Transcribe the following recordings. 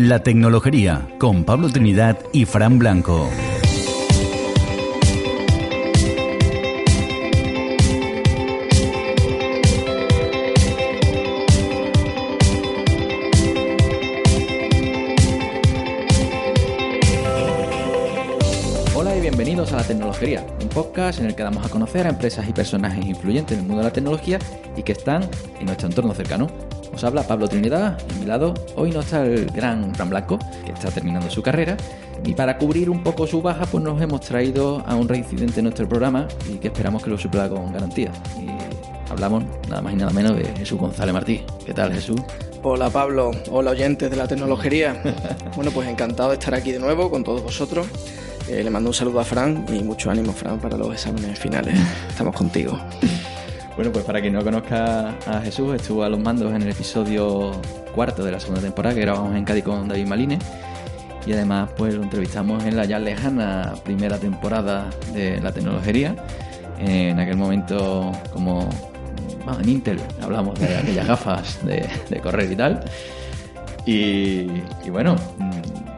La Tecnología con Pablo Trinidad y Fran Blanco. Hola y bienvenidos a La Tecnología, un podcast en el que damos a conocer a empresas y personajes influyentes en el mundo de la tecnología y que están en nuestro entorno cercano. Os habla Pablo Trinidad y a mi lado hoy no está el gran Fran Blanco, que está terminando su carrera. Y para cubrir un poco su baja, pues nos hemos traído a un reincidente en nuestro programa y que esperamos que lo supla con garantía. Y hablamos nada más y nada menos de Jesús González Martí. ¿Qué tal, Jesús? Hola Pablo, hola oyentes de la tecnología. bueno, pues encantado de estar aquí de nuevo con todos vosotros. Eh, le mando un saludo a Fran y mucho ánimo, Fran, para los exámenes finales. Estamos contigo. Bueno, pues para quien no conozca a Jesús, estuvo a los mandos en el episodio cuarto de la segunda temporada que grabamos en Cádiz con David Maline. Y además, pues lo entrevistamos en la ya lejana primera temporada de la tecnología. En aquel momento, como en Intel, hablamos de aquellas gafas de, correr y tal. Y, bueno, mm,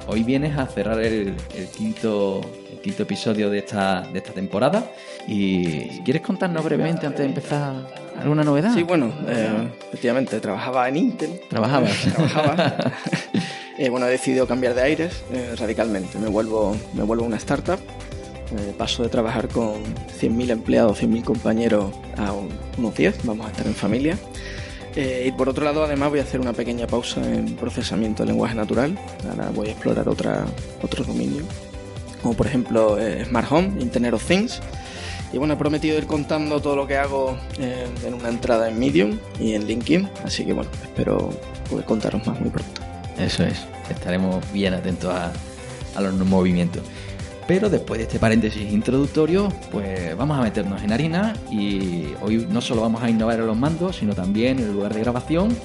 hoy vienes a cerrar el, quinto, quinto episodio de esta, de esta temporada. Y quieres contarnos brevemente antes de empezar alguna novedad. Sí, bueno, eh, efectivamente, trabajaba en Intel. Trabajabas. Trabajaba. Eh, bueno, he decidido cambiar de aires eh, radicalmente. Me vuelvo, me vuelvo una startup. Eh, paso de trabajar con 100.000 empleados, 100.000 compañeros a un- unos 10. Vamos a estar en familia. Eh, y por otro lado, además, voy a hacer una pequeña pausa en procesamiento de lenguaje natural. Ahora voy a explorar otra, otro dominio, como por ejemplo eh, Smart Home, Internet of Things. Y bueno, he prometido ir contando todo lo que hago eh, en una entrada en Medium y en LinkedIn. Así que bueno, espero poder contaros más muy pronto. Eso es. Estaremos bien atentos a, a los movimientos. Pero después de este paréntesis introductorio, pues vamos a meternos en harina y hoy no solo vamos a innovar en los mandos, sino también en el lugar de grabación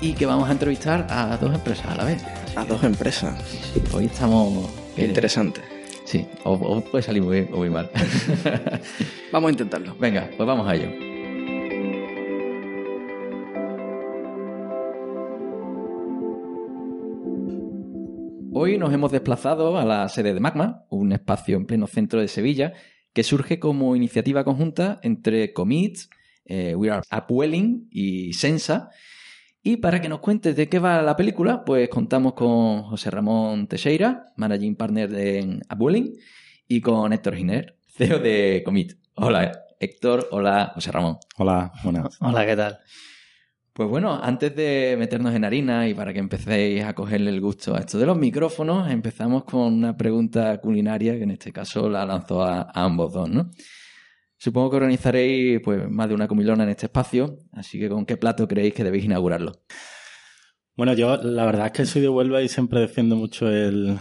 y que vamos a entrevistar a dos empresas a la vez. Así A dos empresas. sí, hoy estamos... Interesante. Sí, o, o puede salir muy bien o muy mal. Vamos a intentarlo. Venga, pues vamos a ello. Hoy nos hemos desplazado a la sede de Magma, un espacio en pleno centro de Sevilla, que surge como iniciativa conjunta entre Commits, eh, We Are Upwelling y Sensa. Y para que nos cuentes de qué va la película, pues contamos con José Ramón Teixeira, Managing Partner de Upwelling, y con Héctor Giner, CEO de Commit. Hola Héctor, hola José Ramón. Hola, buenas. Hola, ¿qué tal? Pues bueno, antes de meternos en harina y para que empecéis a cogerle el gusto a esto de los micrófonos, empezamos con una pregunta culinaria que en este caso la lanzó a, a ambos dos, ¿no? Supongo que organizaréis pues más de una comilona en este espacio, así que ¿con qué plato creéis que debéis inaugurarlo? Bueno, yo la verdad es que soy de Huelva y siempre defiendo mucho el,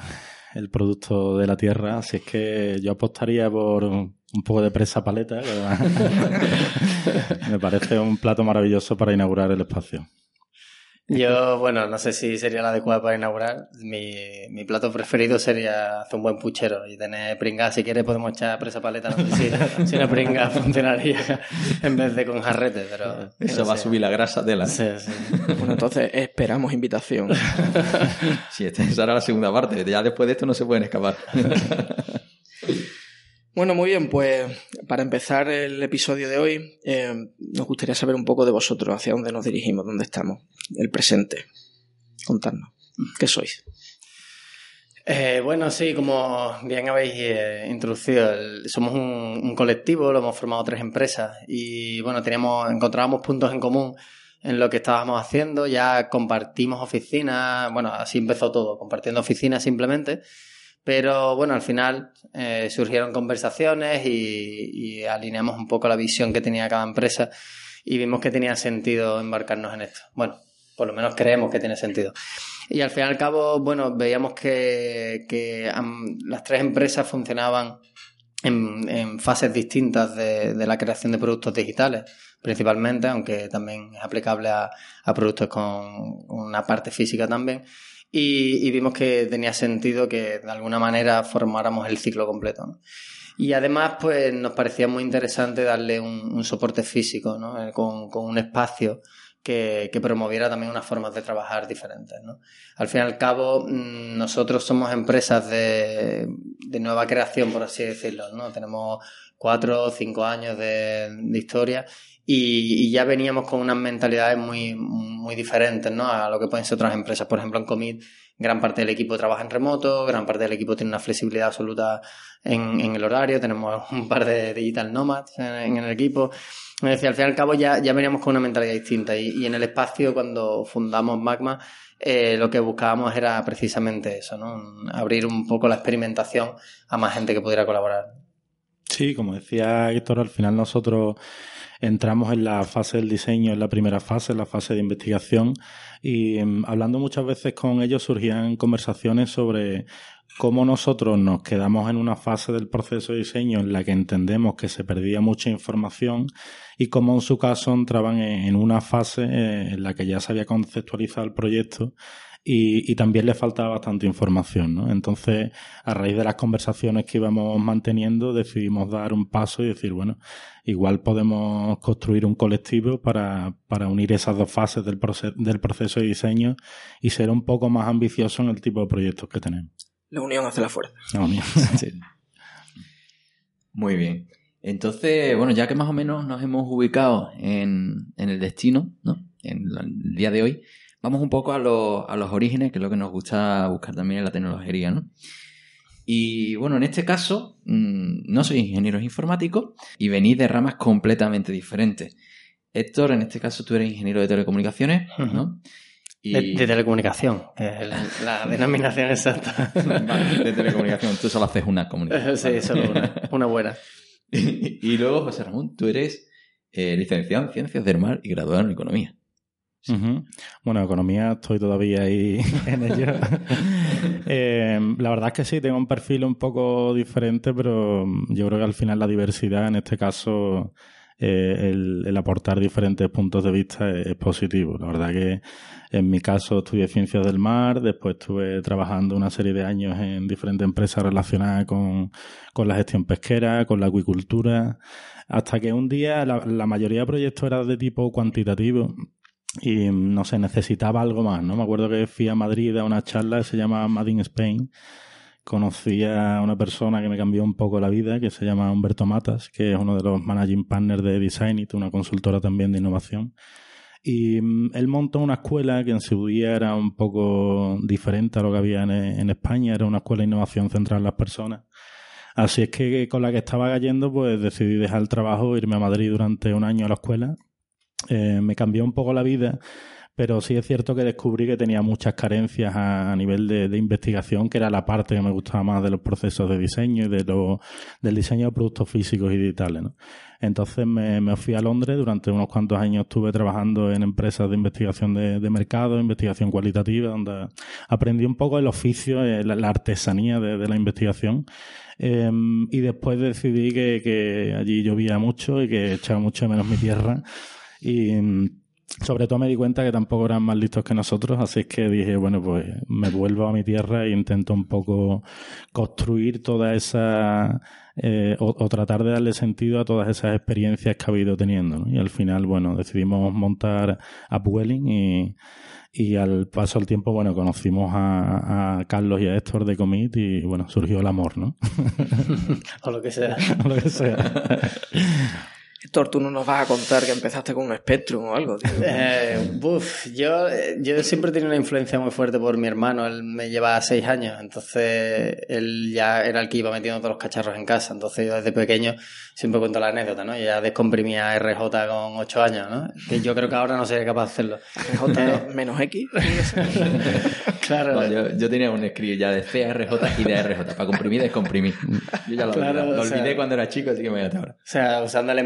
el producto de la tierra, así es que yo apostaría por un poco de presa paleta. Me parece un plato maravilloso para inaugurar el espacio. Yo, bueno, no sé si sería la adecuada para inaugurar. Mi, mi plato preferido sería hacer un buen puchero y tener pringa. Si quieres podemos echar presa paleta. No sé si, si una pringa funcionaría en vez de con jarrete, pero... Eso va a subir la grasa de la... Sí, sí. Bueno, entonces esperamos invitación. Sí, esta esa era la segunda parte, ya después de esto no se pueden escapar. Bueno, muy bien, pues para empezar el episodio de hoy, eh, nos gustaría saber un poco de vosotros, hacia dónde nos dirigimos, dónde estamos, el presente. Contadnos, ¿qué sois? Eh, bueno, sí, como bien habéis eh, introducido, somos un, un colectivo, lo hemos formado tres empresas y bueno, teníamos, encontrábamos puntos en común en lo que estábamos haciendo, ya compartimos oficinas, bueno, así empezó todo, compartiendo oficinas simplemente, pero bueno, al final eh, surgieron conversaciones y, alineamos un poco la visión que tenía cada empresa y vimos que tenía sentido embarcarnos en esto. Bueno, por lo menos creemos que tiene sentido. Y al fin y al cabo, bueno, veíamos que, que am, las tres empresas funcionaban en, en fases distintas de, de la creación de productos digitales, principalmente, aunque también es aplicable a productos con una parte física también. Y, vimos que tenía sentido que de alguna manera formáramos el ciclo completo. Y además, pues nos parecía muy interesante darle un, soporte físico, ¿no? Eh, con, con un espacio que, promoviera también unas formas de trabajar diferentes. ¿no? Al fin y al cabo, mm, nosotros somos empresas de, nueva creación, por así decirlo. ¿no? Tenemos cuatro o cinco años de, historia y, ya veníamos con unas mentalidades muy, muy diferentes ¿no? a lo que pueden ser otras empresas. Por ejemplo, en Comit, gran parte del equipo trabaja en remoto, gran parte del equipo tiene una flexibilidad absoluta en, el horario, tenemos un par de digital nomads en el equipo. Me decía, al fin y al cabo ya, ya veníamos con una mentalidad distinta y, en el espacio cuando fundamos Magma eh, lo que buscábamos era precisamente eso, ¿no? Abrir un poco la experimentación a más gente que pudiera colaborar. Sí, como decía Héctor, al final nosotros entramos en la fase del diseño, en la primera fase, en la fase de investigación, y mm, hablando muchas veces con ellos surgían conversaciones sobre cómo nosotros nos quedamos en una fase del proceso de diseño en la que entendemos que se perdía mucha información y cómo en su caso entraban en una fase eh, en la que ya se había conceptualizado el proyecto y, también le faltaba bastante información, ¿no? Entonces, a raíz de las conversaciones que íbamos manteniendo, decidimos dar un paso y decir, bueno, igual podemos construir un colectivo para, para unir esas dos fases del, del proceso de diseño y ser un poco más ambicioso en el tipo de proyectos que tenemos. La unión hace la fuerza. La unión. Muy bien. Entonces, bueno, ya que más o menos nos hemos ubicado en, el destino, ¿no? En el día de hoy, vamos un poco a, a los orígenes, que es lo que nos gusta buscar también en la tecnología, ¿no? Y bueno, en este caso, mm, no soy ingeniero informático y venís de ramas completamente diferentes. Héctor, en este caso tú eres ingeniero de telecomunicaciones, ¿no? De, telecomunicación, la, denominación exacta. de telecomunicación, tú solo haces una comunicación. Sí, solo una, una buena. y, luego, José Ramón, tú eres eh, licenciado en Ciencias del Mar y graduado en Economía. Bueno, economía estoy todavía ahí en ello. Eh, la verdad es que sí, tengo un perfil un poco diferente, pero yo creo que al final la diversidad en este caso eh, el, aportar diferentes puntos de vista es, positivo. La verdad que en mi caso estudié ciencias del mar, después estuve trabajando una serie de años en diferentes empresas relacionadas con, la gestión pesquera, con la acuicultura, hasta que un día la, la mayoría de proyectos eran de tipo cuantitativo y no sé, necesitaba algo más, ¿no? Me acuerdo que fui a Madrid a una charla que se llama Mad in Spain conocí a una persona que me cambió un poco la vida, que se llama Humberto Matas, que es uno de los managing partners de Designit, una consultora también de innovación. Y mm, él montó una escuela que en su día era un poco diferente a lo que había en, España, era una escuela de innovación centrada en las personas. Así es que con la que estaba cayendo, pues decidí dejar el trabajo, irme a Madrid durante un año a la escuela. Eh, me cambió un poco la vida pero sí es cierto que descubrí que tenía muchas carencias a, nivel de, investigación, que era la parte que me gustaba más de los procesos de diseño y de lo, del diseño de productos físicos y digitales. ¿no? Entonces me, fui a Londres, durante unos cuantos años estuve trabajando en empresas de investigación de, mercado, investigación cualitativa, donde aprendí un poco el oficio, eh, la, artesanía de, la investigación. Em, y después decidí que, que allí llovía mucho y que echaba mucho menos mi tierra. Y sobre todo me di cuenta que tampoco eran más listos que nosotros, así es que dije, bueno, pues me vuelvo a mi tierra e intento un poco construir toda esa, eh, o, tratar de darle sentido a todas esas experiencias que ha habido teniendo. Y al final, bueno, decidimos montar Upwelling y, y al paso del tiempo, bueno, conocimos a, a, Carlos y a Héctor de Comit y, bueno, surgió el amor, ¿no? o lo que sea. o lo que sea. Héctor, tú no nos vas a contar que empezaste con un Spectrum o algo, tío. Eh, buf, yo, yo siempre he tenido una influencia muy fuerte por mi hermano. Él me lleva seis años, entonces él ya era el que iba metiendo todos los cacharros en casa. Entonces yo desde pequeño siempre cuento la anécdota, ¿no? Yo ya descomprimía RJ con ocho años, ¿no? Que yo creo que ahora no sería capaz de hacerlo. RJ eh, menos X. claro. yo, tenía un script ya de CRJ y de RJ, para comprimir y descomprimir. Yo ya lo, lo olvidé cuando era chico, así que me voy a ahora. O sea, usando el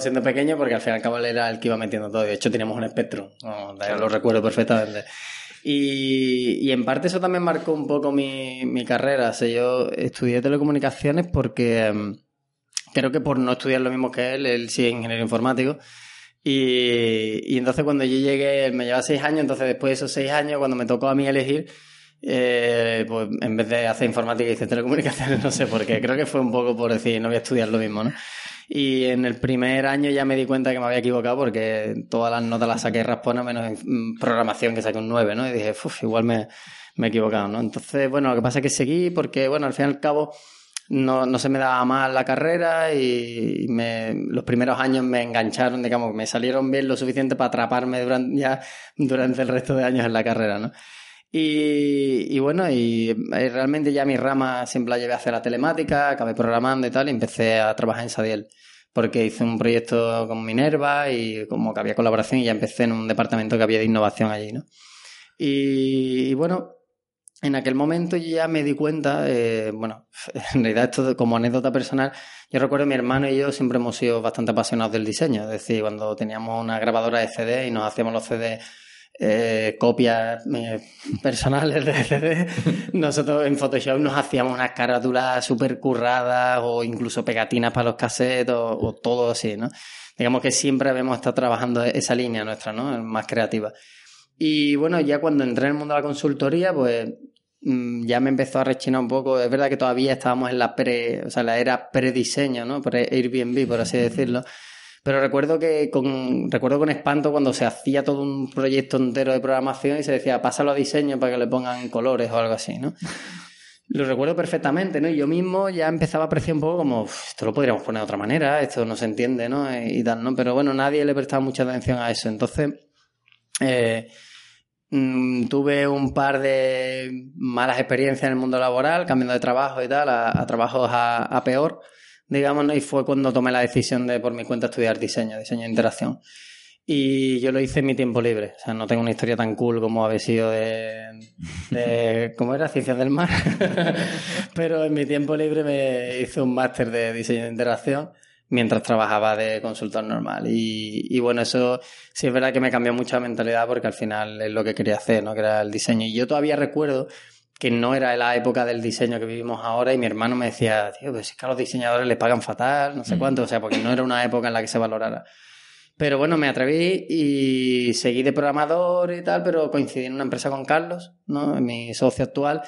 Siendo pequeño porque al fin y al cabo era el que iba metiendo todo. De hecho, teníamos un espectro, lo recuerdo perfectamente. Y, en parte eso también marcó un poco mi, mi carrera. O yo estudié telecomunicaciones porque em, creo que por no estudiar lo mismo que él, él sí es ingeniero informático. Y, y entonces cuando yo llegué, él me llevaba seis años, entonces después de esos seis años, cuando me tocó a mí elegir, eh, pues en vez de hacer informática hice telecomunicaciones, no sé por qué. Creo que fue un poco por decir, no voy a estudiar lo mismo, ¿no? Y en el primer año ya me di cuenta que me había equivocado porque todas las notas las saqué raspona menos en programación que saqué un 9, ¿no? Y dije, uff, igual me, me he equivocado, ¿no? Entonces, bueno, lo que pasa es que seguí porque, bueno, al fin y al cabo no, no se me daba mal la carrera y me, los primeros años me engancharon, digamos, me salieron bien lo suficiente para atraparme durante, ya durante el resto de años en la carrera, ¿no? Y, y, bueno, y realmente ya mi rama siempre la llevé hacia la telemática, acabé programando y tal, y empecé a trabajar en Sadiel, porque hice un proyecto con Minerva y como que había colaboración y ya empecé en un departamento que había de innovación allí, ¿no? Y, y bueno, en aquel momento yo ya me di cuenta, eh, bueno, en realidad esto como anécdota personal, yo recuerdo mi hermano y yo siempre hemos sido bastante apasionados del diseño, es decir, cuando teníamos una grabadora de CD y nos hacíamos los CD eh, copias eh, personales de CD, nosotros en Photoshop nos hacíamos unas carátulas súper curradas o incluso pegatinas para los cassettes o, todo así, ¿no? Digamos que siempre habíamos estado trabajando esa línea nuestra, ¿no? Más creativa. Y bueno, ya cuando entré en el mundo de la consultoría, pues mm, ya me empezó a rechinar un poco. Es verdad que todavía estábamos en la pre, o sea, la era prediseño, ¿no? Pre Airbnb, por así decirlo. Pero recuerdo que con, recuerdo con espanto cuando se hacía todo un proyecto entero de programación y se decía, pásalo a diseño para que le pongan colores o algo así, ¿no? Lo recuerdo perfectamente, ¿no? Y yo mismo ya empezaba a apreciar un poco como, esto lo podríamos poner de otra manera, esto no se entiende, ¿no? Y tal, ¿no? Pero bueno, nadie le prestaba mucha atención a eso. Entonces, eh, mm, tuve un par de malas experiencias en el mundo laboral, cambiando de trabajo y tal, a, trabajos a, peor, digamos, ¿no? y fue cuando tomé la decisión de por mi cuenta estudiar diseño, diseño de interacción. Y yo lo hice en mi tiempo libre. O sea, no tengo una historia tan cool como había sido de, de ¿cómo era? Ciencias del mar. Pero en mi tiempo libre me hice un máster de diseño de interacción mientras trabajaba de consultor normal. Y, bueno, eso sí es verdad que me cambió mucha mentalidad porque al final es lo que quería hacer, ¿no? Que era el diseño. Y yo todavía recuerdo que no era la época del diseño que vivimos ahora y mi hermano me decía, tío, pues es que a los diseñadores les pagan fatal, no sé mm. cuánto, o sea, porque no era una época en la que se valorara. Pero bueno, me atreví y seguí de programador y tal, pero coincidí en una empresa con Carlos, ¿no? Mi socio actual.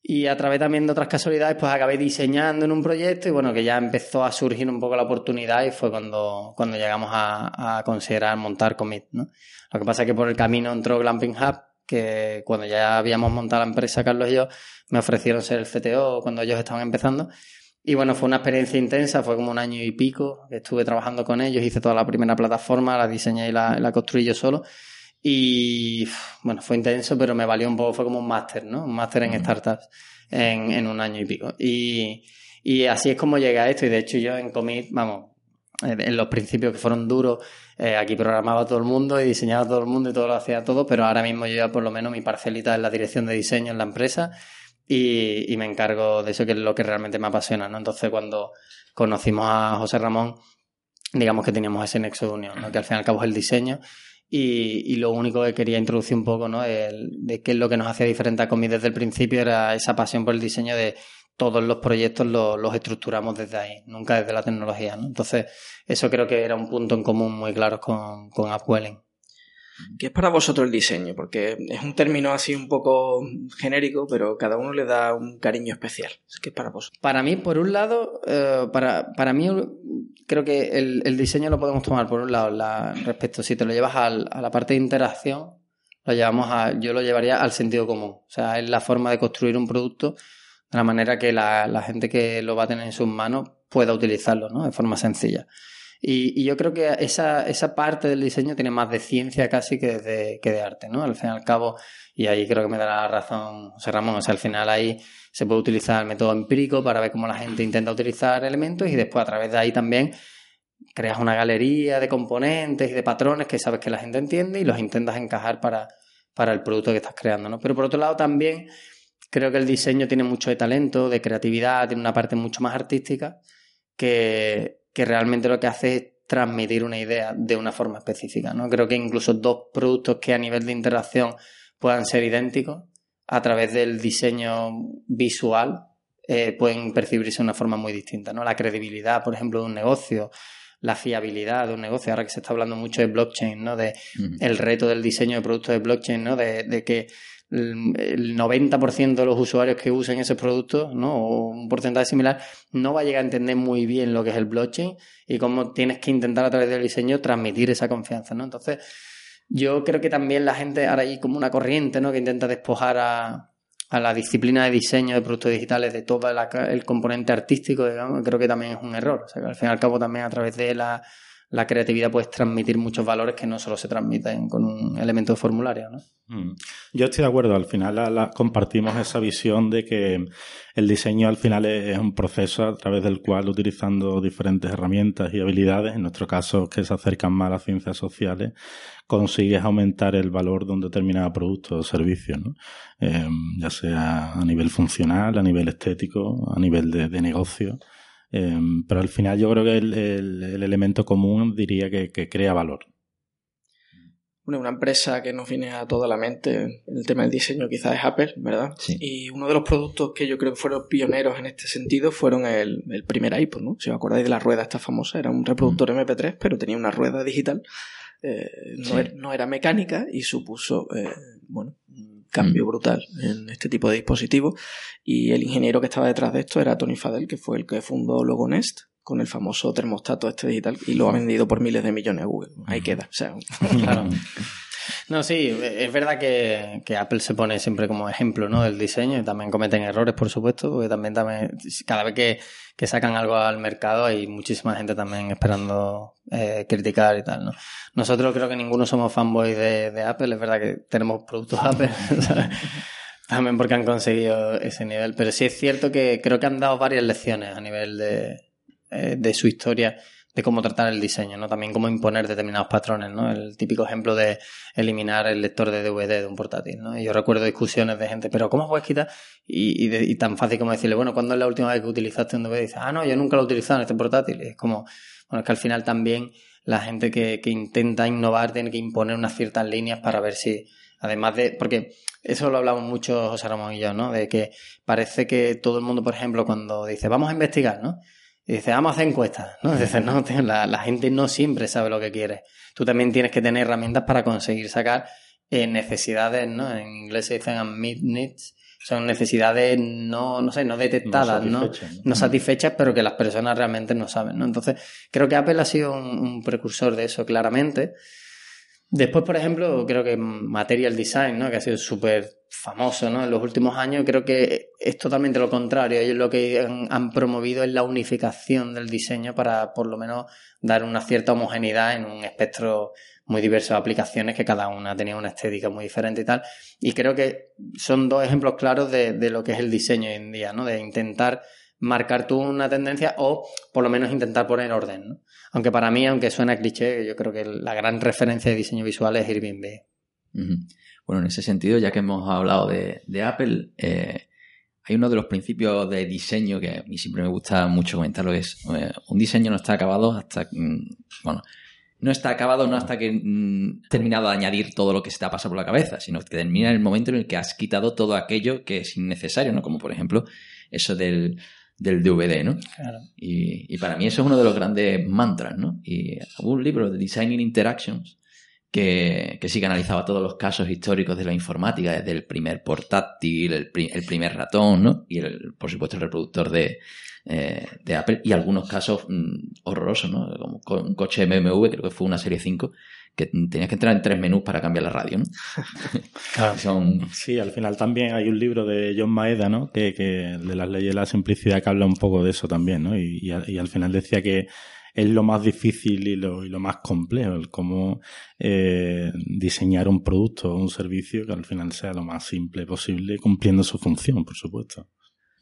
Y a través también de otras casualidades, pues acabé diseñando en un proyecto y bueno, que ya empezó a surgir un poco la oportunidad y fue cuando, cuando llegamos a, a considerar montar Commit, ¿no? Lo que pasa es que por el camino entró Glamping Hub, que cuando ya habíamos montado la empresa, Carlos y yo, me ofrecieron ser el CTO cuando ellos estaban empezando. Y bueno, fue una experiencia intensa, fue como un año y pico que estuve trabajando con ellos, hice toda la primera plataforma, la diseñé y la, la construí yo solo. Y bueno, fue intenso, pero me valió un poco, fue como un máster, ¿no? Un máster en startups en, en, un año y pico. Y, y así es como llegué a esto. Y de hecho, yo en Commit, vamos, en los principios que fueron duros, eh, aquí programaba todo el mundo y diseñaba todo el mundo y todo lo hacía todo, pero ahora mismo yo ya por lo menos mi parcelita es la dirección de diseño en la empresa y, me encargo de eso que es lo que realmente me apasiona, ¿no? Entonces cuando conocimos a José Ramón, digamos que teníamos ese nexo de unión, ¿no? Que al fin y al cabo es el diseño y, y, lo único que quería introducir un poco, ¿no? El, de qué es lo que nos hacía diferente a Comi desde el principio era esa pasión por el diseño de todos los proyectos los, los estructuramos desde ahí, nunca desde la tecnología, ¿no? Entonces, eso creo que era un punto en común muy claro con, con Upwelling. ¿Qué es para vosotros el diseño? Porque es un término así un poco genérico, pero cada uno le da un cariño especial. ¿Qué es para vosotros? Para mí, por un lado, eh, para, para mí creo que el, el, diseño lo podemos tomar por un lado la, respecto, si te lo llevas al, a la parte de interacción, lo llevamos a, yo lo llevaría al sentido común. O sea, es la forma de construir un producto de la manera que la, la gente que lo va a tener en sus manos pueda utilizarlo, ¿no? De forma sencilla. Y, y, yo creo que esa, esa parte del diseño tiene más de ciencia casi que de, que de arte, ¿no? Al fin y al cabo, y ahí creo que me dará la razón José Ramón, o sea, al final ahí se puede utilizar el método empírico para ver cómo la gente intenta utilizar elementos y después a través de ahí también creas una galería de componentes y de patrones que sabes que la gente entiende y los intentas encajar para, para el producto que estás creando, ¿no? Pero por otro lado también creo que el diseño tiene mucho de talento, de creatividad, tiene una parte mucho más artística que, que realmente lo que hace es transmitir una idea de una forma específica. ¿no? Creo que incluso dos productos que a nivel de interacción puedan ser idénticos, a través del diseño visual eh, pueden percibirse de una forma muy distinta. ¿no? La credibilidad, por ejemplo, de un negocio, la fiabilidad de un negocio, ahora que se está hablando mucho de blockchain, ¿no? de el reto del diseño de productos de blockchain, ¿no? de, de que el 90% de los usuarios que usen ese producto, ¿no? O un porcentaje similar, no va a llegar a entender muy bien lo que es el blockchain y cómo tienes que intentar a través del diseño transmitir esa confianza, ¿no? Entonces, yo creo que también la gente, ahora hay como una corriente, ¿no? Que intenta despojar a, a la disciplina de diseño de productos digitales de todo el componente artístico, digamos, creo que también es un error. O sea, que al fin y al cabo también a través de la la creatividad puede transmitir muchos valores que no solo se transmiten con un elemento de formulario. ¿no? Mm. Yo estoy de acuerdo, al final compartimos esa visión de que el diseño al final es, un proceso a través del cual utilizando diferentes herramientas y habilidades, en nuestro caso que se acercan más a las ciencias sociales, consigues aumentar el valor de un determinado producto o servicio, ¿no? Em, ya sea a nivel funcional, a nivel estético, a nivel de negocio. Em, pero al final yo creo que el, el, elemento común diría que, que, crea valor. Bueno, una empresa que nos viene a toda la mente el tema del diseño quizás es Apple, ¿verdad? Sí. Y uno de los productos que yo creo que fueron pioneros en este sentido fueron el, el primer iPod, ¿no? Si os acordáis de la rueda esta famosa, era un reproductor mm. MP3, pero tenía una rueda digital. Eh, no, era, no, era, mecánica y supuso, eh, bueno, cambio brutal en este tipo de dispositivos. Y el ingeniero que estaba detrás de esto era Tony Fadell, que fue el que fundó Logonest con el famoso termostato este digital y lo ha vendido por miles de millones a Google. Ahí queda. O sea, claro. No, sí, es verdad que, Apple se pone siempre como ejemplo ¿no? del diseño y también cometen errores, por supuesto, porque también, también cada vez que, sacan algo al mercado hay muchísima gente también esperando eh, criticar y tal. ¿no? Nosotros creo que ninguno somos fanboys de, Apple, es verdad que tenemos productos Apple, también porque han conseguido ese nivel, pero sí es cierto que creo que han dado varias lecciones a nivel de, eh, de su historia de cómo tratar el diseño, ¿no? También cómo imponer determinados patrones, ¿no? El típico ejemplo de eliminar el lector de DVD de un portátil, ¿no? Y yo recuerdo discusiones de gente, pero ¿cómo puedes quitar? Y, y, tan fácil como decirle, bueno, ¿cuándo es la última vez que utilizaste un DVD? Y dices, ah, no, yo nunca lo he utilizado en este portátil. Y es como, bueno, es que al final también la gente que, que intenta innovar tiene que imponer unas ciertas líneas para ver si, además de, porque eso lo hablamos mucho José Ramón y yo, ¿no? De que parece que todo el mundo, por ejemplo, cuando dice, vamos a investigar, ¿no? Y dice, vamos a hacer encuestas, ¿no? Dice, no, la, la, gente no siempre sabe lo que quiere. Tú también tienes que tener herramientas para conseguir sacar eh, necesidades, ¿no? En inglés se dicen unmet needs, son necesidades no, no sé, no detectadas, ¿no? ¿no? satisfechas, pero que las personas realmente no saben, ¿no? Entonces, creo que Apple ha sido un precursor de eso claramente. Después, por ejemplo, creo que Material Design, ¿no? que ha sido súper famoso ¿no? en los últimos años, creo que es totalmente lo contrario. Ellos lo que han, promovido es la unificación del diseño para, por lo menos, dar una cierta homogeneidad en un espectro muy diverso de aplicaciones que cada una tenía una estética muy diferente y tal. Y creo que son dos ejemplos claros de, lo que es el diseño hoy en día, ¿no? de intentar marcar tú una tendencia o por lo menos intentar poner orden. ¿no? Aunque para mí, aunque suena cliché, yo creo que la gran referencia de diseño visual es Airbnb. Bueno, en ese sentido, ya que hemos hablado de, Apple, eh, hay uno de los principios de diseño que a mí siempre me gusta mucho comentarlo, es eh, un diseño no está acabado hasta, mm, bueno, no está acabado no hasta que mm, terminado de añadir todo lo que se te ha pasado por la cabeza, sino que termina en el momento en el que has quitado todo aquello que es innecesario, ¿no? Como por ejemplo eso del del DVD, ¿no? Claro. Y, y, para mí eso es uno de los grandes mantras, ¿no? Y hubo un libro de Designing Interactions que, que sí que analizaba todos los casos históricos de la informática, desde el primer portátil, el, el primer ratón, ¿no? Y el, por supuesto el reproductor de, eh, de Apple y algunos casos mm, horrorosos, ¿no? Como un coche BMW, creo que fue una serie 5, que tenías que entrar en tres menús para cambiar la radio, ¿no? Sí, al final también hay un libro de John Maeda, ¿no? Que, que de las leyes de la simplicidad que habla un poco de eso también, ¿no? Y, y, al final decía que es lo más difícil y lo, y lo más complejo, el cómo eh, diseñar un producto o un servicio que al final sea lo más simple posible, cumpliendo su función, por supuesto.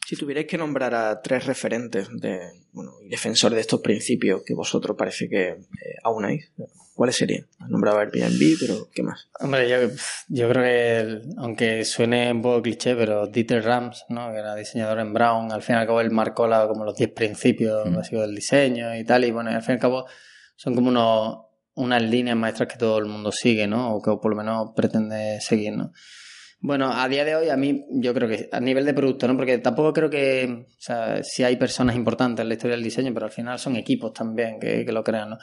Si tuvierais que nombrar a tres referentes de, bueno, defensores de estos principios que vosotros parece que eh, aunáis, ¿cuáles serían? Has nombrado Airbnb, pero ¿qué más? Hombre, yo, yo creo que, aunque suene un poco cliché, pero Dieter Rams, ¿no? que era diseñador en Brown, al fin y al cabo él marcó la, como los 10 principios básicos del diseño y tal, y bueno, al fin y al cabo son como unos, unas líneas maestras que todo el mundo sigue, ¿no? O que por lo menos pretende seguir, ¿no? Bueno, a día de hoy a mí yo creo que a nivel de producto, ¿no? Porque tampoco creo que, o sea, sí hay personas importantes en la historia del diseño, pero al final son equipos también que, que lo crean, ¿no?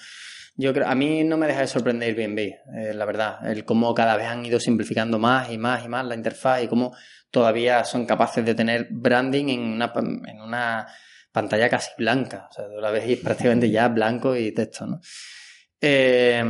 Yo creo, a mí no me deja de sorprender Airbnb, eh, la verdad, el cómo cada vez han ido simplificando más y más y más la interfaz y cómo todavía son capaces de tener branding en una, en una pantalla casi blanca, o sea, la ves prácticamente ya blanco y texto, ¿no? Eh,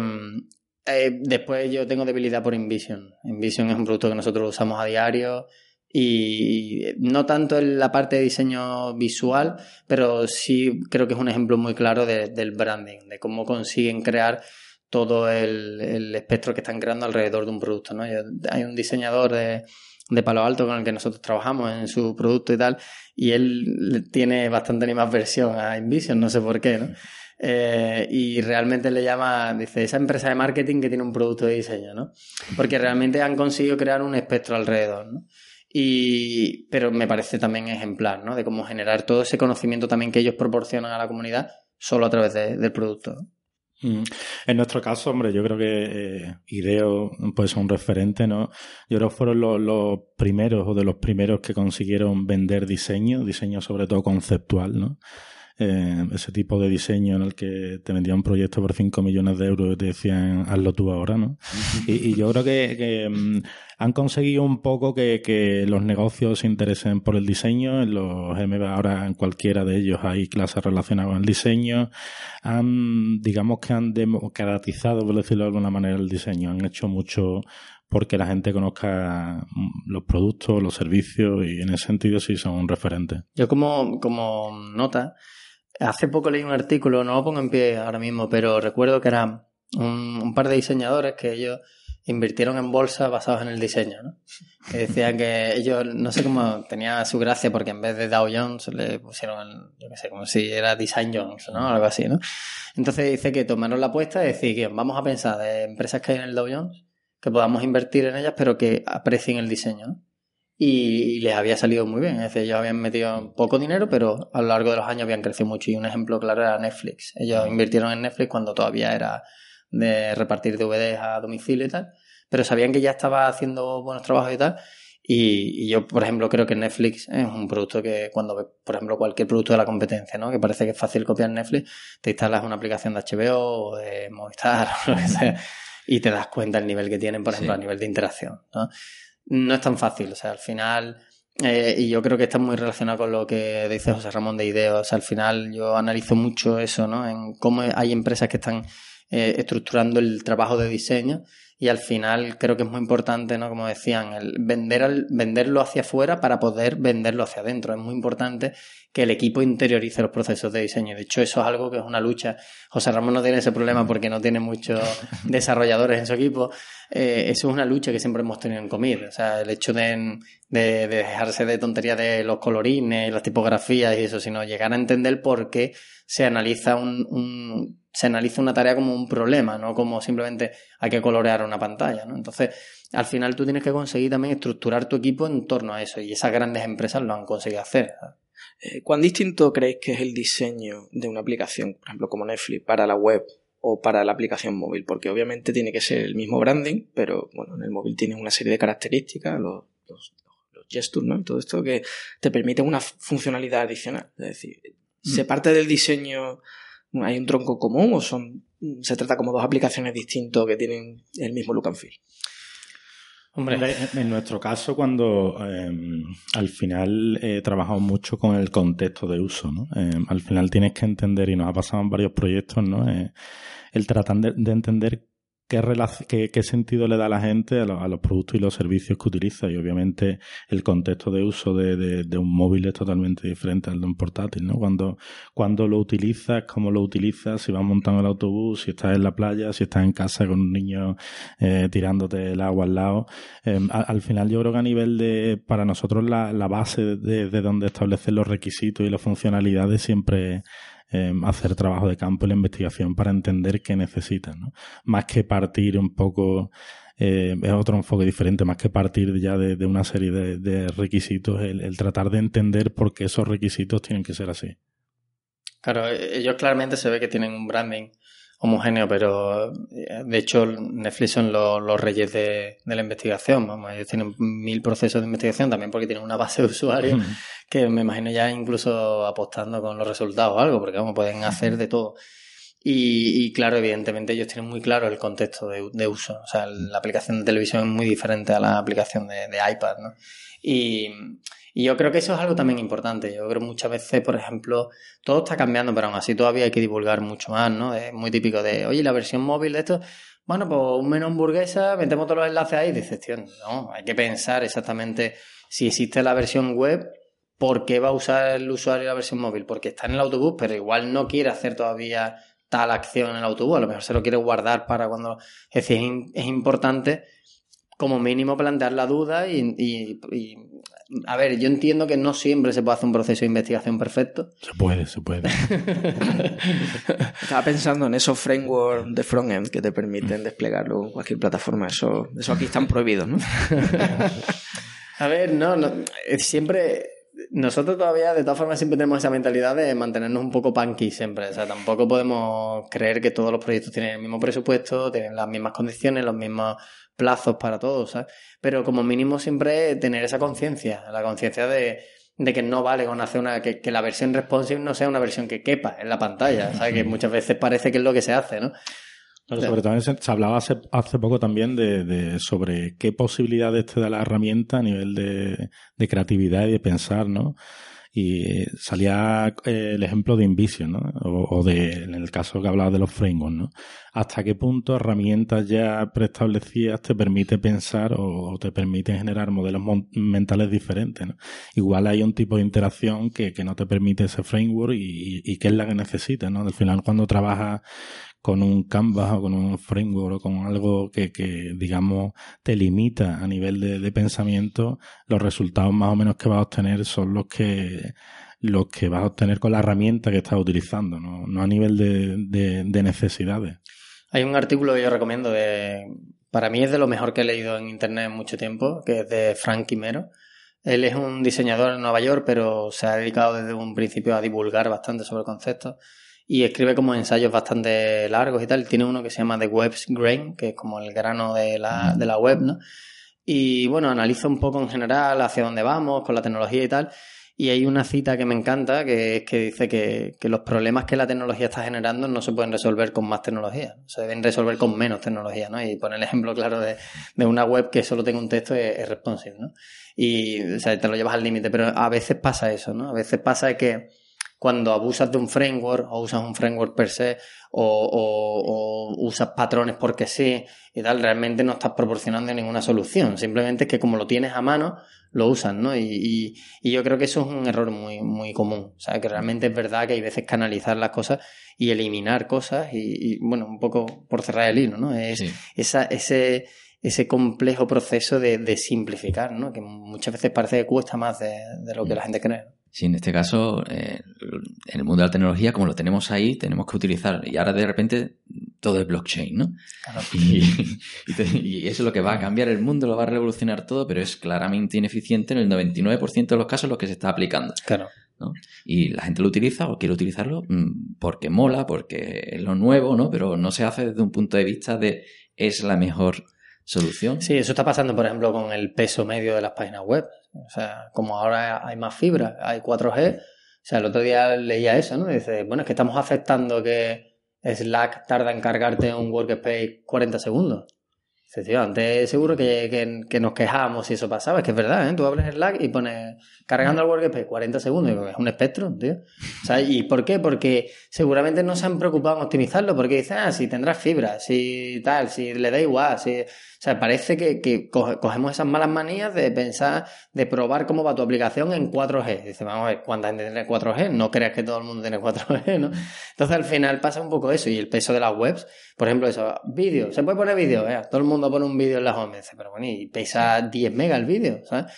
eh, después yo tengo debilidad por InVision. InVision es un producto que nosotros usamos a diario y no tanto en la parte de diseño visual, pero sí creo que es un ejemplo muy claro del branding, de cómo consiguen crear todo el, espectro que están creando alrededor de un producto. ¿no? Hay un diseñador de, de Palo Alto con el que nosotros trabajamos en su producto y tal, y él tiene bastante más versión a InVision, no sé por qué, ¿no? Eh, y realmente le llama, dice, esa empresa de marketing que tiene un producto de diseño, ¿no? Porque realmente han conseguido crear un espectro alrededor, ¿no? Y, pero me parece también ejemplar, ¿no? De cómo generar todo ese conocimiento también que ellos proporcionan a la comunidad solo a través del producto. Mm. En nuestro caso, hombre, yo creo que eh, Ideo puede ser un referente, ¿no? Yo creo que fueron los, los, primeros o de los primeros que consiguieron vender diseño, diseño sobre todo conceptual, ¿no? Eh, ese tipo de diseño en el que te vendían un proyecto por 5 millones de euros y te decían hazlo tú ahora, ¿no? y, yo creo que, mm, han conseguido un poco que, los negocios se interesen por el diseño. En los MBA ahora en cualquiera de ellos hay clases relacionadas con el diseño. Han, digamos que han democratizado, por decirlo de alguna manera, el diseño. Han hecho mucho porque la gente conozca mm, los productos, los servicios y en ese sentido sí son un referente. Yo como, como nota, Hace poco leí un artículo, no lo pongo en pie ahora mismo, pero recuerdo que eran un, par de diseñadores que ellos invirtieron en bolsa basados en el diseño, ¿no? Que decían que ellos, no sé cómo, tenía su gracia porque en vez de Dow Jones le pusieron, yo qué sé, como si era Design Jones, ¿no? Algo así, ¿no? Entonces dice que tomaron la apuesta de decir vamos a pensar de empresas que hay en el Dow Jones, que podamos invertir en ellas, pero que aprecien el diseño, ¿no? Y les había salido muy bien. Es decir, ellos habían metido poco dinero, pero a lo largo de los años habían crecido mucho. Y un ejemplo claro era Netflix. Ellos invirtieron en Netflix cuando todavía era de repartir DVDs a domicilio y tal, pero sabían que ya estaba haciendo buenos trabajos y tal. Y, yo, por ejemplo, creo que Netflix es un producto que cuando por ejemplo, cualquier producto de la competencia, ¿no? Que parece que es fácil copiar Netflix, te instalas una aplicación de HBO o de Movistar o lo que sea, y te das cuenta el nivel que tienen, por ejemplo, a nivel de interacción, ¿no? No es tan fácil. O sea, al final, eh, y yo creo que está muy relacionado con lo que dice José Ramón de Ideos. O sea, al final yo analizo mucho eso, ¿no? En cómo hay empresas que están eh, estructurando el trabajo de diseño y al final creo que es muy importante, ¿no? Como decían, el vender venderlo hacia afuera para poder venderlo hacia adentro. Es muy importante que el equipo interiorice los procesos de diseño. De hecho, eso es algo que es una lucha. José Ramón no tiene ese problema porque no tiene muchos desarrolladores en su equipo. Eh, eso es una lucha que siempre hemos tenido en Comir. O sea, el hecho de, de, dejarse de tonterías de los colorines, las tipografías y eso, sino llegar a entender por qué se analiza un se analiza una tarea como un problema, no como simplemente hay que colorear una pantalla, ¿no? Entonces, al final tú tienes que conseguir también estructurar tu equipo en torno a eso y esas grandes empresas lo han conseguido hacer. Eh, ¿Cuán distinto creéis que es el diseño de una aplicación, por ejemplo, como Netflix, para la web o para la aplicación móvil? Porque obviamente tiene que ser el mismo branding, pero bueno, en el móvil tienes una serie de características, los, los, gestures, ¿no? Y todo esto que te permite una funcionalidad adicional. Es decir, se mm. parte del diseño ¿Hay un tronco común o son se trata como dos aplicaciones distintas que tienen el mismo look and feel? Hombre, en nuestro caso, cuando em, al final he trabajado mucho con el contexto de uso, ¿no? Em, al final tienes que entender, y nos ha pasado en varios proyectos, ¿no? Eh, el tratar de, entender qué, sentido le da a la gente a, los productos y los servicios que utiliza. Y obviamente el contexto de uso de, un móvil es totalmente diferente al de un portátil, ¿no? Cuando, cuando lo utilizas, cómo lo utilizas, si vas montando el autobús, si estás en la playa, si estás en casa con un niño eh, tirándote el agua al lado. Em, al, final yo creo que a nivel de, para nosotros la, la base de, de donde establecer los requisitos y las funcionalidades siempre Em, hacer trabajo de campo y la investigación para entender qué necesitan, ¿no? Más que partir un poco, eh, es otro enfoque diferente, más que partir ya de, una serie de, requisitos, el, tratar de entender por qué esos requisitos tienen que ser así. Claro, e-, ellos claramente se ve que tienen un branding homogéneo, pero eh, de hecho Netflix son los, reyes de, la investigación. Vamos, ellos tienen mil procesos de investigación también porque tienen una base de usuarios que me imagino ya incluso apostando con los resultados o algo, porque vamos, pueden hacer de todo. Y, claro, evidentemente ellos tienen muy claro el contexto de, uso. O sea, la aplicación de televisión es muy diferente a la aplicación de, iPad, ¿no? Y, yo creo que eso es algo también importante. Yo creo muchas veces, por ejemplo, todo está cambiando, pero aún así todavía hay que divulgar mucho más, ¿no? Es muy típico de, oye, la versión móvil de esto, bueno, pues un menú hamburguesa, metemos todos los enlaces ahí y dices, tío, no, hay que pensar exactamente si existe la versión web, ¿por qué va a usar el usuario la versión móvil? Porque está en el autobús, pero igual no quiere hacer todavía tal acción en el autobús, a lo mejor se lo quiere guardar para cuando... Es decir, es importante como mínimo plantear la duda y, a ver, yo entiendo que no siempre se puede hacer un proceso de investigación perfecto. Se puede, se puede. Estaba pensando en esos frameworks de frontend que te permiten desplegarlo en cualquier plataforma. Eso, eso aquí están prohibidos, ¿no? a ver, no, no, siempre nosotros todavía, de todas formas, siempre tenemos esa mentalidad de mantenernos un poco punky siempre. O sea, tampoco podemos creer que todos los proyectos tienen el mismo presupuesto, tienen las mismas condiciones, los mismos plazos para todos, ¿sabes? Pero como mínimo siempre tener esa conciencia, la conciencia de, de, que no vale con hacer una, que, que, la versión responsive no sea una versión que quepa en la pantalla, ¿sabes? Que muchas veces parece que es lo que se hace, ¿no? Sobre todo se, hablaba hace, hace, poco también de, de, sobre qué posibilidades te da la herramienta a nivel de, de creatividad y de pensar, ¿no? Y salía eh, el ejemplo de Invision, ¿no? O, de, en el caso que hablaba de los frameworks, ¿no? Hasta qué punto herramientas ya preestablecidas te permite pensar o, te permiten generar modelos mentales diferentes, ¿no? Igual hay un tipo de interacción que, que no te permite ese framework y, y, que es la que necesitas, ¿no? Al final cuando trabajas con un canvas o con un framework o con algo que, que digamos, te limita a nivel de, de, pensamiento, los resultados más o menos que vas a obtener son los que los que vas a obtener con la herramienta que estás utilizando, no, no a nivel de, de, necesidades. Hay un artículo que yo recomiendo de, para mí es de lo mejor que he leído en internet en mucho tiempo, que es de Frank Quimero. Él es un diseñador en Nueva York, pero se ha dedicado desde un principio a divulgar bastante sobre conceptos y escribe como ensayos bastante largos y tal. Tiene uno que se llama The Web's Grain, que es como el grano de la, de la web, ¿no? Y bueno, analiza un poco en general hacia dónde vamos con la tecnología y tal. Y hay una cita que me encanta, que es que dice que, que, los problemas que la tecnología está generando no se pueden resolver con más tecnología, se deben resolver con menos tecnología, ¿no? Y pone el ejemplo claro de, de una web que solo tenga un texto es, es responsive, ¿no? Y, o sea, te lo llevas al límite, pero a veces pasa eso, ¿no? A veces pasa que cuando abusas de un framework o usas un framework per se o, usas patrones porque sí y tal, realmente no estás proporcionando ninguna solución. Simplemente es que como lo tienes a mano, lo usas, ¿no? Y, yo creo que eso es un error muy, muy común. O sea, que realmente es verdad que hay veces que analizar las cosas y eliminar cosas y, bueno, un poco por cerrar el hilo, ¿no? Es esa, ese, ese complejo proceso de, simplificar, ¿no? Que muchas veces parece que cuesta más de, de lo que mm. la gente cree. Sí, en este caso, eh, en el mundo de la tecnología, como lo tenemos ahí, tenemos que utilizar. Y ahora de repente todo es blockchain, ¿no? Y, y, eso es lo que va a cambiar el mundo, lo va a revolucionar todo, pero es claramente ineficiente en el 99% de los casos lo que se está aplicando. Claro. ¿no? Y la gente lo utiliza o quiere utilizarlo mm, porque mola, porque es lo nuevo, ¿no? Pero no se hace desde un punto de vista de es la mejor solución. Sí, eso está pasando, por ejemplo, con el peso medio de las páginas web. O sea, como ahora hay más fibra, hay 4G. O sea, el otro día leía eso, ¿no? dice, bueno, es que estamos aceptando que Slack tarda en cargarte un workspace 40 segundos. Dice, tío, antes seguro que, que, nos quejamos si eso pasaba. Es que es verdad, ¿eh? Tú abres Slack y pones cargando el workspace 40 segundos. Es un espectro, tío. O sea, ¿y por qué? Porque seguramente no se han preocupado en optimizarlo. Porque dicen, ah, si tendrás fibra, si tal, si le da igual, si sea, parece que, cogemos esas malas manías de pensar, de probar cómo va tu aplicación en 4G. Dice, vamos a ver, ¿cuánta gente tiene 4G? No creas que todo el mundo tiene 4G, ¿no? Entonces al final pasa un poco eso y el peso de las webs. Por ejemplo, eso, vídeo, ¿se puede poner vídeo? todo el mundo pone un vídeo en la home. Pero bueno, y pesa 10 megas el vídeo, ¿sabes?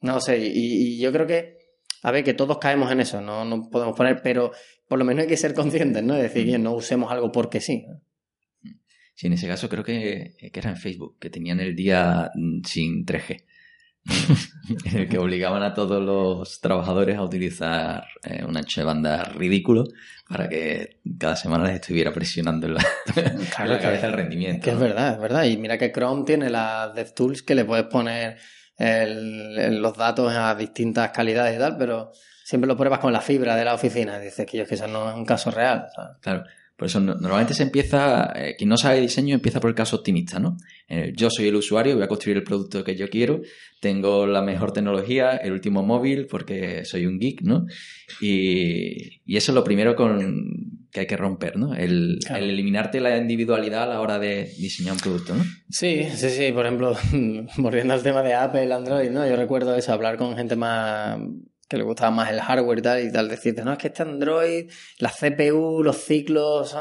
No sé, y, yo creo que, a ver, que todos caemos en eso, no, no podemos poner, pero por lo menos hay que ser conscientes, ¿no? Es decir, que no usemos algo porque sí. Sí, en ese caso creo que, que era en Facebook, que tenían el día mm, sin 3G. en el que obligaban a todos los trabajadores a utilizar eh, un ancho de banda ridículo para que cada semana les estuviera presionando en la, cabeza el rendimiento. Que es verdad, es verdad. Y mira que Chrome tiene las DevTools que le puedes poner los datos a distintas calidades y tal, pero siempre lo pruebas con la fibra de la oficina. Dices que yo que eso no es un caso real. Claro, Por eso normalmente se empieza, eh, quien no sabe diseño empieza por el caso optimista, ¿no? Eh, yo soy el usuario, voy a construir el producto que yo quiero, tengo la mejor tecnología, el último móvil, porque soy un geek, ¿no? Y, y eso es lo primero con, que hay que romper, ¿no? El, el, eliminarte la individualidad a la hora de diseñar un producto, ¿no? Sí, sí, sí. Por ejemplo, volviendo al tema de Apple, Android, ¿no? Yo recuerdo eso, hablar con gente más que le gustaba más el hardware y tal, y tal, decirte, no, es que este Android, la CPU, los ciclos,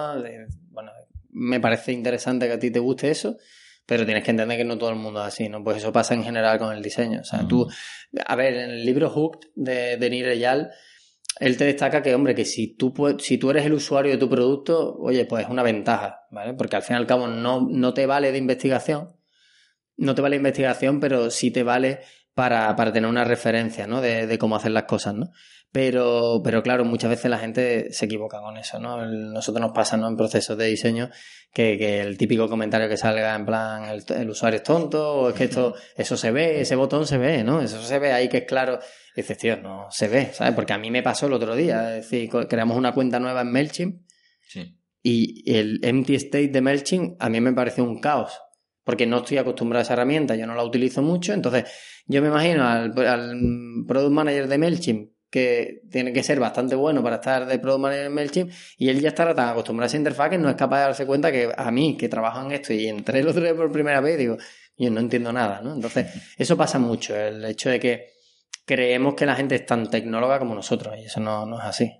bueno, me parece interesante que a ti te guste eso, pero tienes que entender que no todo el mundo es así, ¿no? Pues eso pasa en general con el diseño. O sea, tú, a ver, en el libro Hooked de, de Nir Eyal, él te destaca que, hombre, que si tú, si tú eres el usuario de tu producto, oye, pues es una ventaja, ¿vale? Porque al fin y al cabo no, no te vale de investigación, no te vale investigación, pero sí te vale para, para tener una referencia, ¿no? De, de, cómo hacer las cosas, ¿no? Pero, pero claro, muchas veces la gente se equivoca con eso, ¿no? nosotros nos pasa, ¿no? En procesos de diseño que, que, el típico comentario que salga en plan el, el, usuario es tonto o es que esto, eso se ve, ese botón se ve, ¿no? Eso se ve ahí que es claro. Y dices, tío, no se ve, ¿sabes? Porque a mí me pasó el otro día, es decir, creamos una cuenta nueva en MailChimp sí. y el empty state de MailChimp a mí me pareció un caos porque no estoy acostumbrado a esa herramienta, yo no la utilizo mucho, entonces yo me imagino al, product manager de MailChimp que tiene que ser bastante bueno para estar de product manager en MailChimp y él ya estará tan acostumbrado a esa interfaz que no es capaz de darse cuenta que a mí, que trabajo en esto y entré el otro por primera vez, digo, yo no entiendo nada, ¿no? Entonces, eso pasa mucho, el hecho de que creemos que la gente es tan tecnóloga como nosotros y eso no, no es así.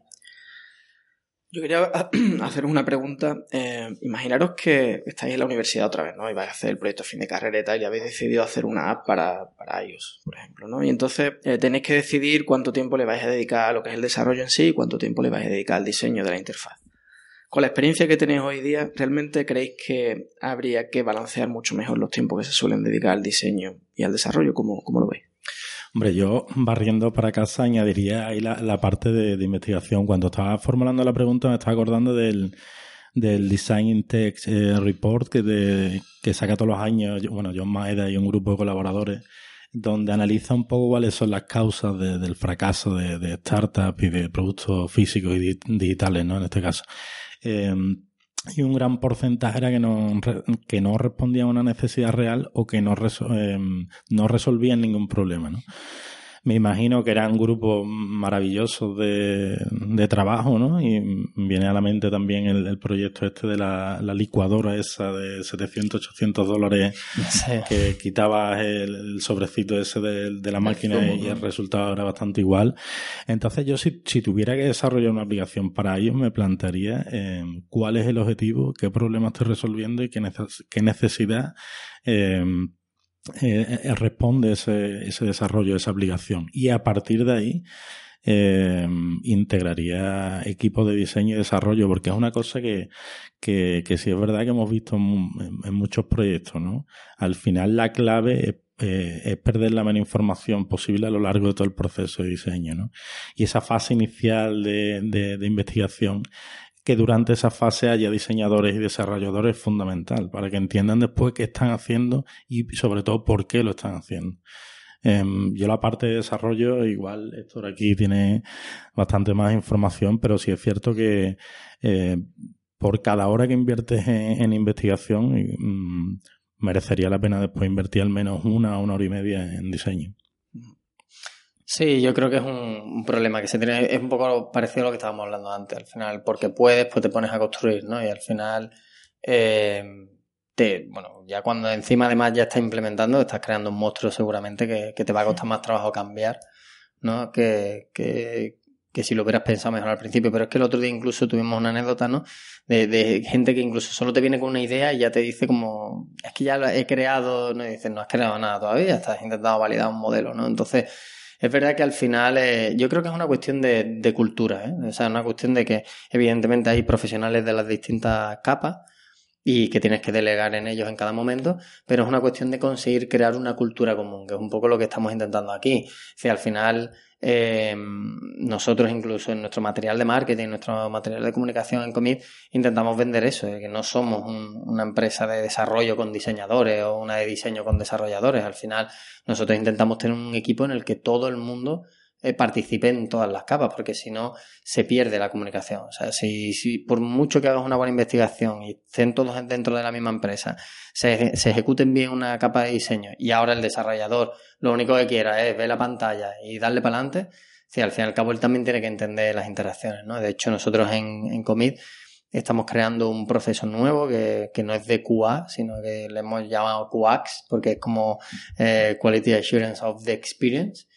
Yo quería haceros una pregunta. Eh, imaginaros que estáis en la universidad otra vez, ¿no? Y vais a hacer el proyecto fin de carrera y tal, y habéis decidido hacer una app para, para iOS, por ejemplo, ¿no? Y entonces eh, tenéis que decidir cuánto tiempo le vais a dedicar a lo que es el desarrollo en sí y cuánto tiempo le vais a dedicar al diseño de la interfaz. Con la experiencia que tenéis hoy día, ¿realmente creéis que habría que balancear mucho mejor los tiempos que se suelen dedicar al diseño y al desarrollo? ¿Cómo, cómo lo veis? Hombre, yo barriendo para casa añadiría ahí la, parte de, investigación. Cuando estaba formulando la pregunta me estaba acordando del, del Design Text eh, Report que, de, que saca todos los años, bueno, John Maeda y un grupo de colaboradores, donde analiza un poco cuáles son las causas del fracaso de, startups y de productos físicos y digitales, ¿no? En este caso. Eh, y un gran porcentaje era que no, que no respondía a una necesidad real o que no, eh, no resolvían ningún problema. ¿no? Me imagino que eran grupos maravillosos de, de trabajo, ¿no? Y viene a la mente también el, proyecto este de la, licuadora esa de 700, 800 dólares que quitabas el, sobrecito ese de, la máquina y el resultado era bastante igual. Entonces yo si, si tuviera que desarrollar una aplicación para ellos me plantearía eh, cuál es el objetivo, qué problema estoy resolviendo y qué, qué necesidad eh, eh, eh, responde ese, ese desarrollo, esa aplicación. Y a partir de ahí, eh, integraría equipos de diseño y desarrollo, porque es una cosa que, que, sí es verdad que hemos visto en, muchos proyectos, ¿no? Al final la clave es, perder la menos información posible a lo largo de todo el proceso de diseño, ¿no? Y esa fase inicial de, de investigación que durante esa fase haya diseñadores y desarrolladores es fundamental para que entiendan después qué están haciendo y sobre todo por qué lo están haciendo. Em, yo la parte de desarrollo, igual Héctor aquí tiene bastante más información, pero sí es cierto que eh, por cada hora que inviertes en, investigación, mm, merecería la pena después invertir al menos una o una hora y media en diseño. Sí, yo creo que es un, problema que se tiene, es un poco parecido a lo que estábamos hablando antes, al final, porque puedes, pues te pones a construir, ¿no? Y al final, eh, te, bueno, ya cuando encima además ya estás implementando, estás creando un monstruo seguramente que, que te va a costar más trabajo cambiar, ¿no? Que, que, que si lo hubieras pensado mejor al principio. Pero es que el otro día incluso tuvimos una anécdota, ¿no? De, de gente que incluso solo te viene con una idea y ya te dice como, es que ya lo he creado, no y dices, no has creado nada todavía, estás intentando validar un modelo, ¿no? Entonces, es verdad que al final eh, yo creo que es una cuestión de, de cultura, ¿eh? o sea, una cuestión de que evidentemente hay profesionales de las distintas capas y que tienes que delegar en ellos en cada momento, pero es una cuestión de conseguir crear una cultura común, que es un poco lo que estamos intentando aquí. Si al final eh, nosotros incluso en nuestro material de marketing, en nuestro material de comunicación en Comit, intentamos vender eso, que no somos una empresa de desarrollo con diseñadores o una de diseño con desarrolladores. Al final nosotros intentamos tener un equipo en el que todo el mundo eh, participe en todas las capas, porque si no se pierde la comunicación. O sea, si, si por mucho que hagas una buena investigación y estén todos dentro de la misma empresa, se, ejecuten bien una capa de diseño y ahora el desarrollador lo único que quiera es ver la pantalla y darle para adelante, si al fin y al cabo él también tiene que entender las interacciones. ¿no? De hecho, nosotros en, en Commit estamos creando un proceso nuevo que, que, no es de QA, sino que le hemos llamado QAX, porque es como eh, Quality Assurance of the Experience,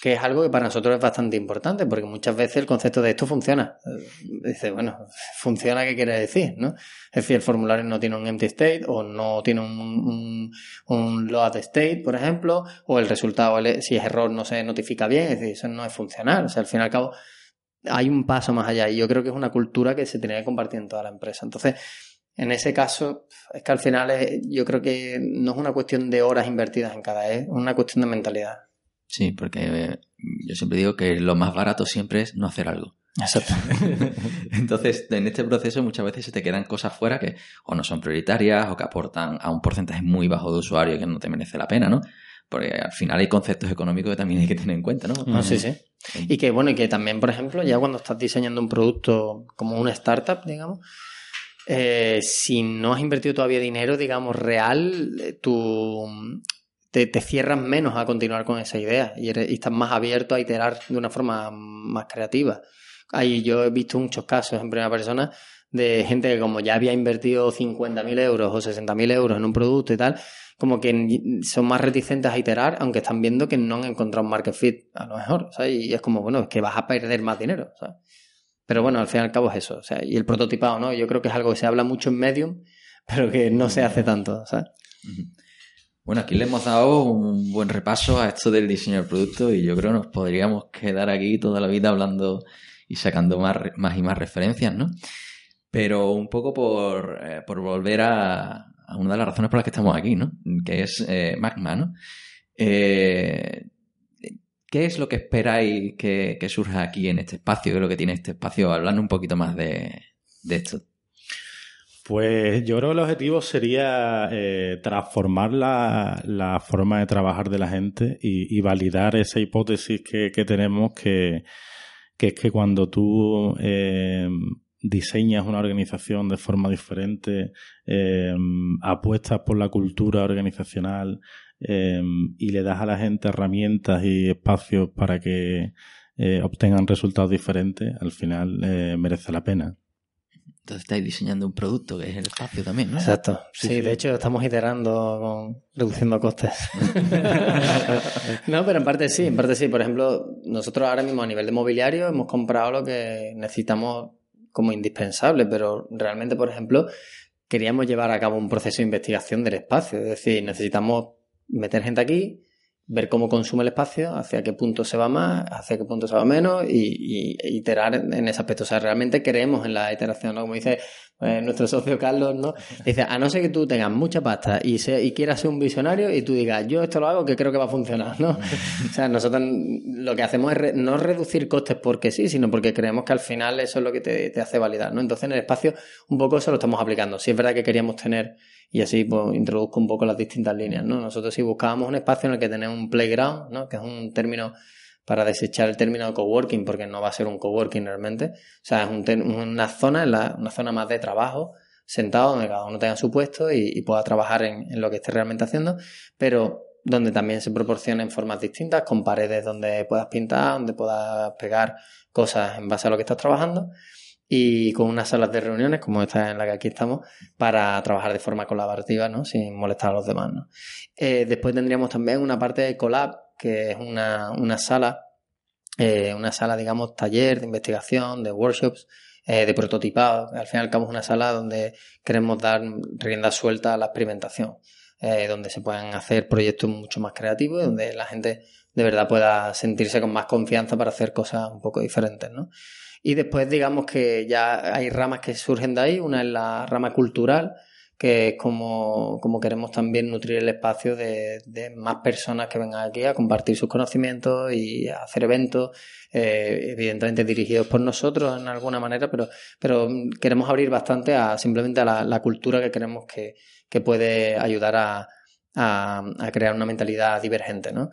que es algo que para nosotros es bastante importante, porque muchas veces el concepto de esto funciona. Dice, bueno, funciona, ¿qué quiere decir? ¿no? Es decir, el formulario no tiene un empty state o no tiene un, un, load state, por ejemplo, o el resultado, si es error, no se notifica bien, es decir, eso no es funcional. O sea, al fin y al cabo, hay un paso más allá y yo creo que es una cultura que se tiene que compartir en toda la empresa. Entonces, en ese caso, es que al final es, yo creo que no es una cuestión de horas invertidas en cada, es una cuestión de mentalidad. Sí, porque eh, yo siempre digo que lo más barato siempre es no hacer algo. Exacto. Entonces, en este proceso muchas veces se te quedan cosas fuera que o no son prioritarias o que aportan a un porcentaje muy bajo de usuario que no te merece la pena, ¿no? Porque al final hay conceptos económicos que también hay que tener en cuenta, ¿no? Ah, sí, sí. Y que, bueno, y que también, por ejemplo, ya cuando estás diseñando un producto como una startup, digamos, eh, si no has invertido todavía dinero, digamos, real, eh, tu, te, te, cierras menos a continuar con esa idea y, eres, y, estás más abierto a iterar de una forma más creativa. Ahí yo he visto muchos casos en primera persona de gente que como ya había invertido 50.000 euros o 60.000 euros en un producto y tal, como que son más reticentes a iterar, aunque están viendo que no han encontrado un market fit a lo mejor, ¿sabes? Y es como, bueno, es que vas a perder más dinero, ¿sabes? Pero bueno, al fin y al cabo es eso, sea, y el prototipado, ¿no? Yo creo que es algo que se habla mucho en Medium, pero que no se hace tanto, ¿sabes? Bueno, aquí le hemos dado un buen repaso a esto del diseño del producto y yo creo que nos podríamos quedar aquí toda la vida hablando y sacando más, más y más referencias, ¿no? Pero un poco por, eh, por volver a, una de las razones por las que estamos aquí, ¿no? Que es eh, Magma, ¿no? Eh, ¿Qué es lo que esperáis que, que, surja aquí en este espacio? ¿Qué es lo que tiene este espacio? Hablando un poquito más de, de esto. Pues yo creo que el objetivo sería eh, transformar la, la, forma de trabajar de la gente y, validar esa hipótesis que, que tenemos que, que, es que cuando tú eh, diseñas una organización de forma diferente, eh, apuestas por la cultura organizacional eh, y le das a la gente herramientas y espacios para que obtengan resultados diferentes, al final merece la pena. Entonces estáis diseñando un producto que es el espacio también, ¿no? Exacto. Sí, sí, sí. de hecho estamos iterando con reduciendo costes. no, pero en parte sí, en parte sí. Por ejemplo, nosotros ahora mismo a nivel de mobiliario hemos comprado lo que necesitamos como indispensable, pero realmente, por ejemplo, queríamos llevar a cabo un proceso de investigación del espacio. Es decir, necesitamos meter gente aquí, ver cómo consume el espacio, hacia qué punto se va más, hacia qué punto se va menos y, y iterar en ese aspecto. O sea, realmente creemos en la iteración, ¿no? Como dice eh, nuestro socio Carlos, ¿no? Dice, a no ser que tú tengas mucha pasta y, se, y quieras ser un visionario y tú digas, yo esto lo hago que creo que va a funcionar, ¿no? o sea, nosotros lo que hacemos es re, no reducir costes porque sí, sino porque creemos que al final eso es lo que te, te hace validar, ¿no? Entonces en el espacio un poco eso lo estamos aplicando. Sí es verdad que queríamos tener y así pues introduzco un poco las distintas líneas, ¿no? Nosotros sí buscábamos un espacio en el que tenemos un playground, ¿no? Que es un término para desechar el término de coworking porque no va a ser un coworking realmente. O sea, es un una zona, una zona más de trabajo, sentado donde cada uno tenga su puesto y, pueda trabajar en, lo que esté realmente haciendo, pero donde también se proporcionen formas distintas, con paredes donde puedas pintar, donde puedas pegar cosas en base a lo que estás trabajando y con unas salas de reuniones como esta en la que aquí estamos para trabajar de forma colaborativa, ¿no? Sin molestar a los demás. Eh, después tendríamos también una parte de collab, que es una, una sala, eh, una sala, digamos, taller de investigación, de workshops, eh, de prototipado. Al fin y al cabo es una sala donde queremos dar rienda suelta a la experimentación, eh, donde se puedan hacer proyectos mucho más creativos y donde la gente de verdad pueda sentirse con más confianza para hacer cosas un poco diferentes, ¿no? Y después digamos que ya hay ramas que surgen de ahí. Una es la rama cultural, que es como, como queremos también nutrir el espacio de, de, más personas que vengan aquí a compartir sus conocimientos y a hacer eventos, eh, evidentemente dirigidos por nosotros en alguna manera, pero, pero queremos abrir bastante a simplemente a la, cultura que creemos que, que puede ayudar a, a, crear una mentalidad divergente, ¿no?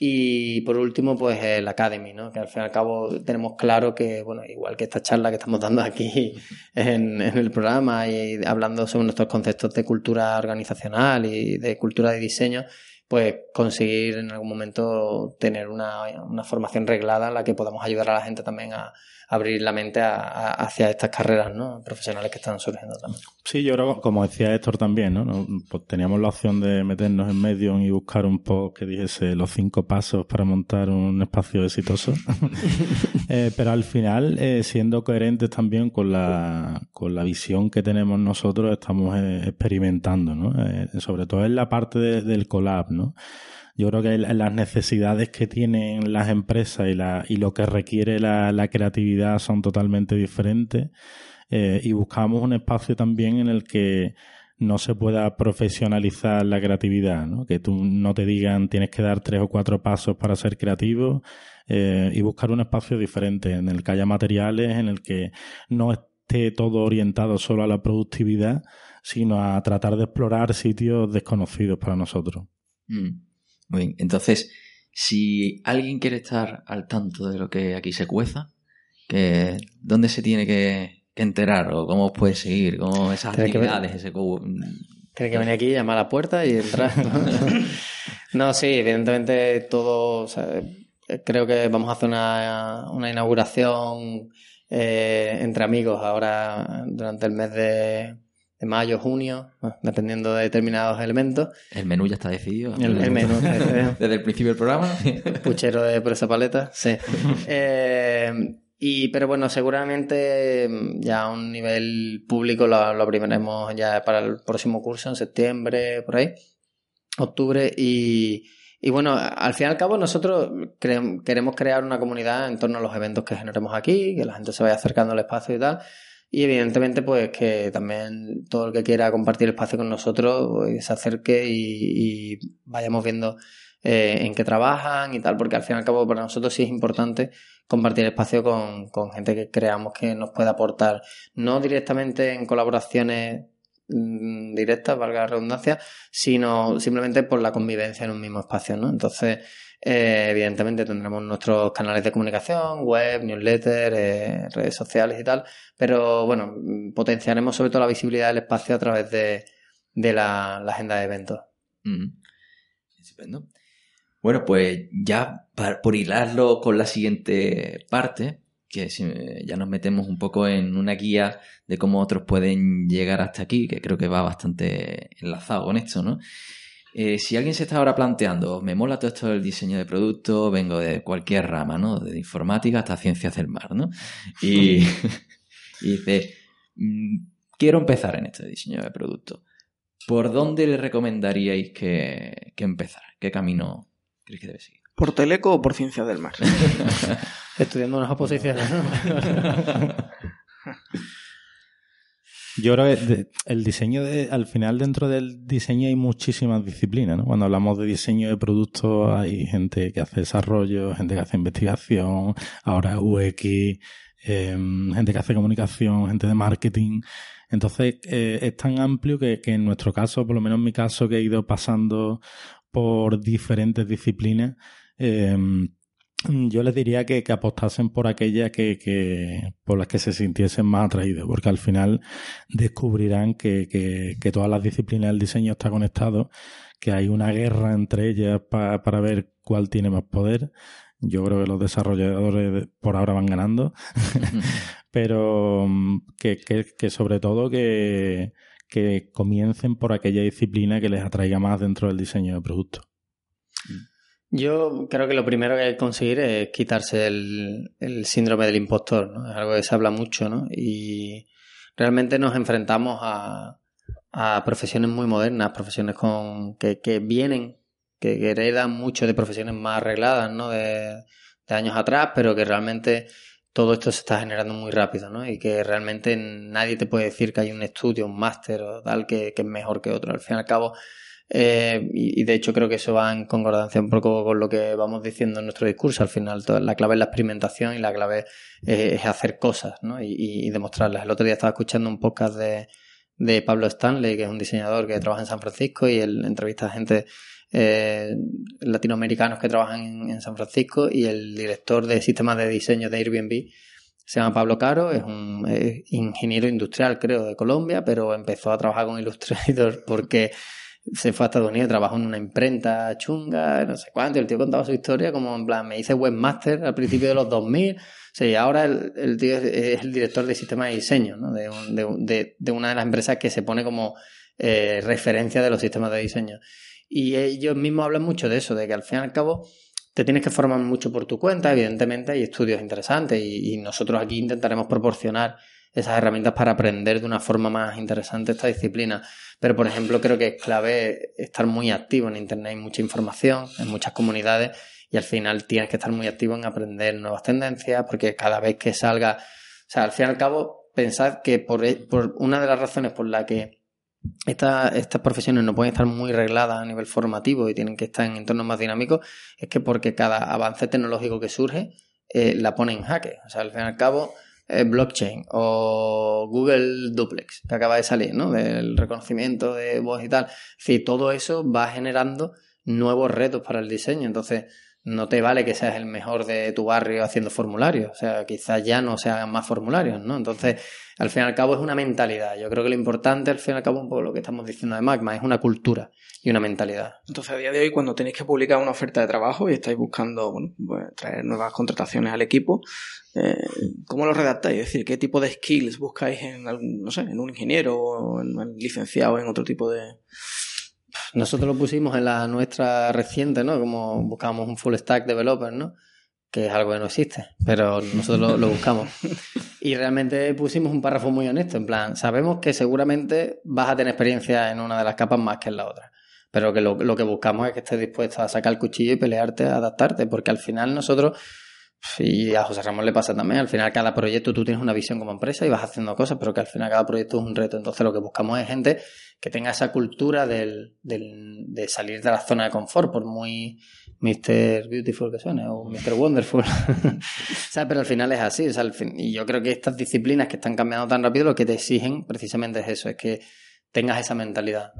Y por último, pues el Academy, ¿no? Que al fin y al cabo tenemos claro que, bueno, igual que esta charla que estamos dando aquí en, en el programa y hablando sobre nuestros conceptos de cultura organizacional y de cultura de diseño, pues conseguir en algún momento tener una, una formación reglada en la que podamos ayudar a la gente también a, abrir la mente hacia estas carreras ¿no? profesionales que están surgiendo también. Sí, yo creo, como decía Héctor también, ¿no? Pues teníamos la opción de meternos en medio y buscar un post que dijese los cinco pasos para montar un espacio exitoso. eh, pero al final, eh, siendo coherentes también con la, con la visión que tenemos nosotros, estamos eh, experimentando, ¿no? Sobre todo en la parte del collab, ¿no? Yo creo que las necesidades que tienen las empresas y, la, y lo que requiere la, creatividad son totalmente diferentes. Eh, y buscamos un espacio también en el que no se pueda profesionalizar la creatividad, ¿no? que tú no te digan tienes que dar tres o cuatro pasos para ser creativo eh, y buscar un espacio diferente en el que haya materiales, en el que no esté todo orientado solo a la productividad, sino a tratar de explorar sitios desconocidos para nosotros. Mm. Muy bien. Entonces, si alguien quiere estar al tanto de lo que aquí se cueza, que, ¿dónde se tiene que, enterar? ¿O cómo puede seguir? ¿Cómo esas actividades? ese tiene que venir aquí, llamar a la puerta y entrar. no, sí, evidentemente todo. creo que vamos a hacer una, una inauguración eh, entre amigos ahora durante el mes de, de mayo, junio, dependiendo de determinados elementos. El menú ya está decidido. El, menú. Desde el principio del programa. Puchero de presa paleta, sí. eh, y, pero bueno, seguramente mm, ya a un nivel público lo, lo abriremos ya para el próximo curso, en septiembre, por ahí, octubre. Y, y bueno, al fin y al cabo nosotros queremos crear una comunidad en torno a los eventos que generemos aquí, que la gente se vaya acercando al espacio y tal. Y evidentemente, pues que también todo el que quiera compartir espacio con nosotros pues, se acerque y, vayamos viendo eh, en qué trabajan y tal, porque al fin y al cabo para nosotros sí es importante compartir espacio con, con gente que creamos que nos pueda aportar, no directamente en colaboraciones mm, directas, valga la redundancia, sino simplemente por la convivencia en un mismo espacio, ¿no? Entonces, eh, evidentemente tendremos nuestros canales de comunicación, web, newsletter, eh, redes sociales y tal, pero bueno, potenciaremos sobre todo la visibilidad del espacio a través de, la, agenda de eventos. Bueno, pues ya por hilarlo con la siguiente parte, que ya nos metemos un poco en una guía de cómo otros pueden llegar hasta aquí, que creo que va bastante enlazado con esto, ¿no? Eh, si alguien se está ahora planteando, me mola todo esto del diseño de producto, vengo de cualquier rama, ¿no? De informática hasta ciencias del mar, ¿no? Y, dice, mm, quiero empezar en este diseño de producto. ¿Por dónde le recomendaríais que, que empezar? ¿Qué camino creéis que debe seguir? ¿Por Teleco o por ciencias del mar? Estudiando unas oposiciones, ¿no? Yo creo que el diseño, de, al final dentro del diseño hay muchísimas disciplinas, ¿no? Cuando hablamos de diseño de productos hay gente que hace desarrollo, gente que hace investigación, ahora UX, em, gente que hace comunicación, gente de marketing. Entonces eh, es tan amplio que, que en nuestro caso, por lo menos en mi caso, que he ido pasando por diferentes disciplinas, eh, yo les diría que, que apostasen por aquellas que, que, por las que se sintiesen más atraídos, porque al final descubrirán que, que, que todas las disciplinas del diseño están conectadas, que hay una guerra entre ellas para ver cuál tiene más poder. Yo creo que los desarrolladores por ahora van ganando, pero mm, que, que, que sobre todo que, que comiencen por aquella disciplina que les atraiga más dentro del diseño de producto. Yo creo que lo primero que hay que conseguir es quitarse el, síndrome del impostor, ¿no? Es algo que se habla mucho, ¿no? Y realmente nos enfrentamos a, a profesiones muy modernas, profesiones con que, que vienen, que, heredan mucho de profesiones más arregladas, ¿no? De, de años atrás, pero que realmente todo esto se está generando muy rápido, ¿no? Y que realmente nadie te puede decir que hay un estudio, un máster o tal que, que es mejor que otro. Al fin y al cabo, eh, y, de hecho creo que eso va en concordancia un poco con lo que vamos diciendo en nuestro discurso. Al final la clave es la experimentación y la clave es, hacer cosas ¿no? y, demostrarlas. El otro día estaba escuchando un podcast de, de Pablo Stanley, que es un diseñador que trabaja en San Francisco y él entrevista a gente eh, latinoamericanos que trabajan en, San Francisco y el director de sistemas de diseño de Airbnb se llama Pablo Caro, es un ingeniero industrial creo de Colombia, pero empezó a trabajar con Illustrator porque se fue a Estados Unidos, trabajó en una imprenta chunga, no sé cuánto, y el tío contaba su historia como en plan, me hice webmaster al principio de los 2000, sí, ahora el, tío es, el director de sistemas de diseño ¿no? de, de, de, una de las empresas que se pone como eh, referencia de los sistemas de diseño. Y ellos mismos hablan mucho de eso, de que al fin y al cabo te tienes que formar mucho por tu cuenta, evidentemente hay estudios interesantes y, y nosotros aquí intentaremos proporcionar esas herramientas para aprender de una forma más interesante esta disciplina. Pero, por ejemplo, creo que es clave estar muy activo en Internet. Hay mucha información en muchas comunidades y al final tienes que estar muy activo en aprender nuevas tendencias porque cada vez que salga, o sea, al fin y al cabo, pensad que por, por una de las razones por la que estas profesiones no pueden estar muy regladas a nivel formativo y tienen que estar en entornos más dinámicos es que porque cada avance tecnológico que surge eh, la pone en jaque. O sea, al fin y al cabo, blockchain o Google Duplex, que acaba de salir, ¿no? Del reconocimiento de voz y tal. Es todo eso va generando nuevos retos para el diseño. Entonces, no te vale que seas el mejor de tu barrio haciendo formularios. O sea, quizás ya no se hagan más formularios, ¿no? Entonces, al fin y al cabo es una mentalidad. Yo creo que lo importante, al fin y al cabo, un poco lo que estamos diciendo de Magma, es una cultura y una mentalidad. Entonces, a día de hoy, cuando tenéis que publicar una oferta de trabajo y estáis buscando pues, traer nuevas contrataciones al equipo, eh, ¿cómo lo redactáis? Es decir, ¿qué tipo de skills buscáis en, algún, no sé, en un ingeniero o en un licenciado en otro tipo de... Nosotros lo pusimos en la nuestra reciente, ¿no? Como buscábamos un full stack developer, ¿no? que es algo que no existe, pero nosotros lo, buscamos. Y realmente pusimos un párrafo muy honesto, en plan, sabemos que seguramente vas a tener experiencia en una de las capas más que en la otra, pero que lo, lo que buscamos es que estés dispuesto a sacar el cuchillo y pelearte, a adaptarte, porque al final nosotros y a José Ramón le pasa también. Al final, cada proyecto tú tienes una visión como empresa y vas haciendo cosas, pero que al final cada proyecto es un reto. Entonces, lo que buscamos es gente que tenga esa cultura del, de salir de la zona de confort, por muy Mr. Beautiful que suene, o Mr. Wonderful. o sea, pero al final es así. O sea, al fin, y yo creo que estas disciplinas que están cambiando tan rápido, lo que te exigen precisamente es eso, es que tengas esa mentalidad.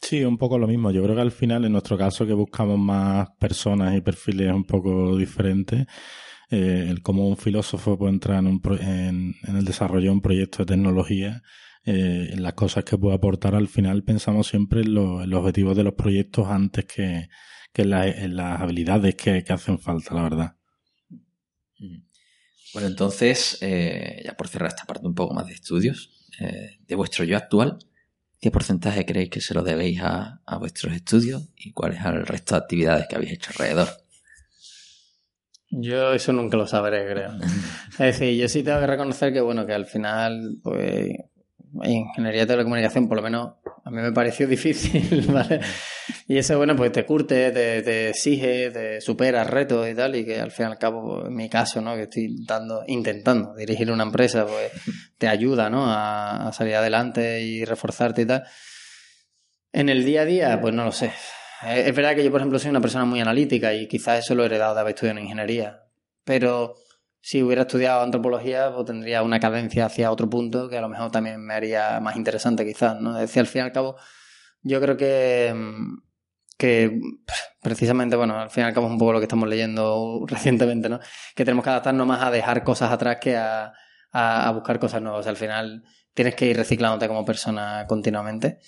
Sí, un poco lo mismo. Yo creo que al final, en nuestro caso, que buscamos más personas y perfiles un poco diferentes, eh, el cómo un filósofo puede entrar en, un en, el desarrollo de un proyecto de tecnología, eh, las cosas que puede aportar, al final pensamos siempre en, los objetivos de los proyectos antes que, en, las habilidades que, hacen falta, la verdad. Bueno, entonces, eh, ya por cerrar esta parte un poco más de estudios, de vuestro yo actual, ¿Qué porcentaje creéis que se lo debéis a, vuestros estudios y cuál es el resto de actividades que habéis hecho alrededor? Yo eso nunca lo sabré, creo. es decir, yo sí tengo que reconocer que, bueno, que al final, pues, ingeniería de telecomunicación, por lo menos a mí me pareció difícil, ¿vale? Y eso, bueno, pues te curte, te, exige, te supera retos y tal, y que al fin y al cabo, en mi caso, ¿no? Que estoy dando, intentando dirigir una empresa, pues te ayuda, ¿no? A, salir adelante y reforzarte y tal. En el día a día, pues no lo sé. Es verdad que yo, por ejemplo, soy una persona muy analítica y quizás eso lo he heredado de haber estudiado en ingeniería. Pero si hubiera estudiado antropología, pues tendría una cadencia hacia otro punto que a lo mejor también me haría más interesante, quizás, ¿no? Es decir, al fin y al cabo, yo creo que, que precisamente, bueno, al fin y al cabo es un poco lo que estamos leyendo recientemente, ¿no? Que tenemos que adaptarnos más a dejar cosas atrás que a, a buscar cosas nuevas. Al final tienes que ir reciclándote como persona continuamente.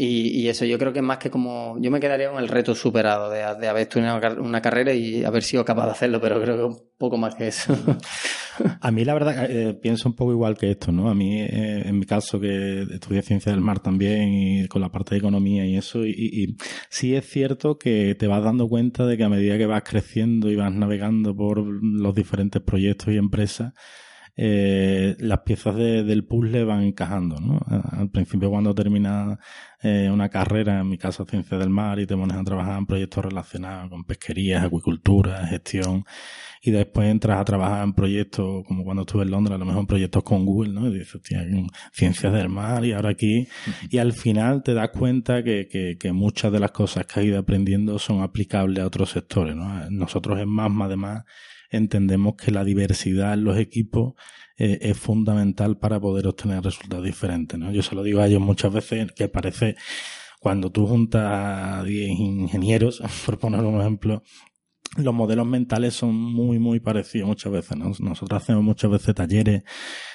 Y, y, eso yo creo que es más que como... Yo me quedaría con el reto superado de, haber estudiado una carrera y haber sido capaz de hacerlo, pero creo que un poco más que eso. A mí la verdad eh, pienso un poco igual que esto, ¿no? A mí, eh, en mi caso, que estudié ciencia del mar también y con la parte de economía y eso, y, y, sí es cierto que te vas dando cuenta de que a medida que vas creciendo y vas navegando por los diferentes proyectos y empresas, eh, las piezas del puzzle van encajando, ¿no? Al principio cuando terminas eh, una carrera, en mi caso ciencia del mar, y te pones a trabajar en proyectos relacionados con pesquerías, acuicultura, gestión, y después entras a trabajar en proyectos, como cuando estuve en Londres, a lo mejor en proyectos con Google, ¿no? Y dices, ciencias del mar y ahora aquí, y al final te das cuenta que, que, que muchas de las cosas que has ido aprendiendo son aplicables a otros sectores, ¿no? Nosotros en MASMA además entendemos que la diversidad en los equipos eh, es fundamental para poder obtener resultados diferentes. ¿no? Yo se lo digo a ellos muchas veces que parece cuando tú juntas a 10 ingenieros, por poner un ejemplo, los modelos mentales son muy, muy parecidos muchas veces. Nosotros hacemos muchas veces talleres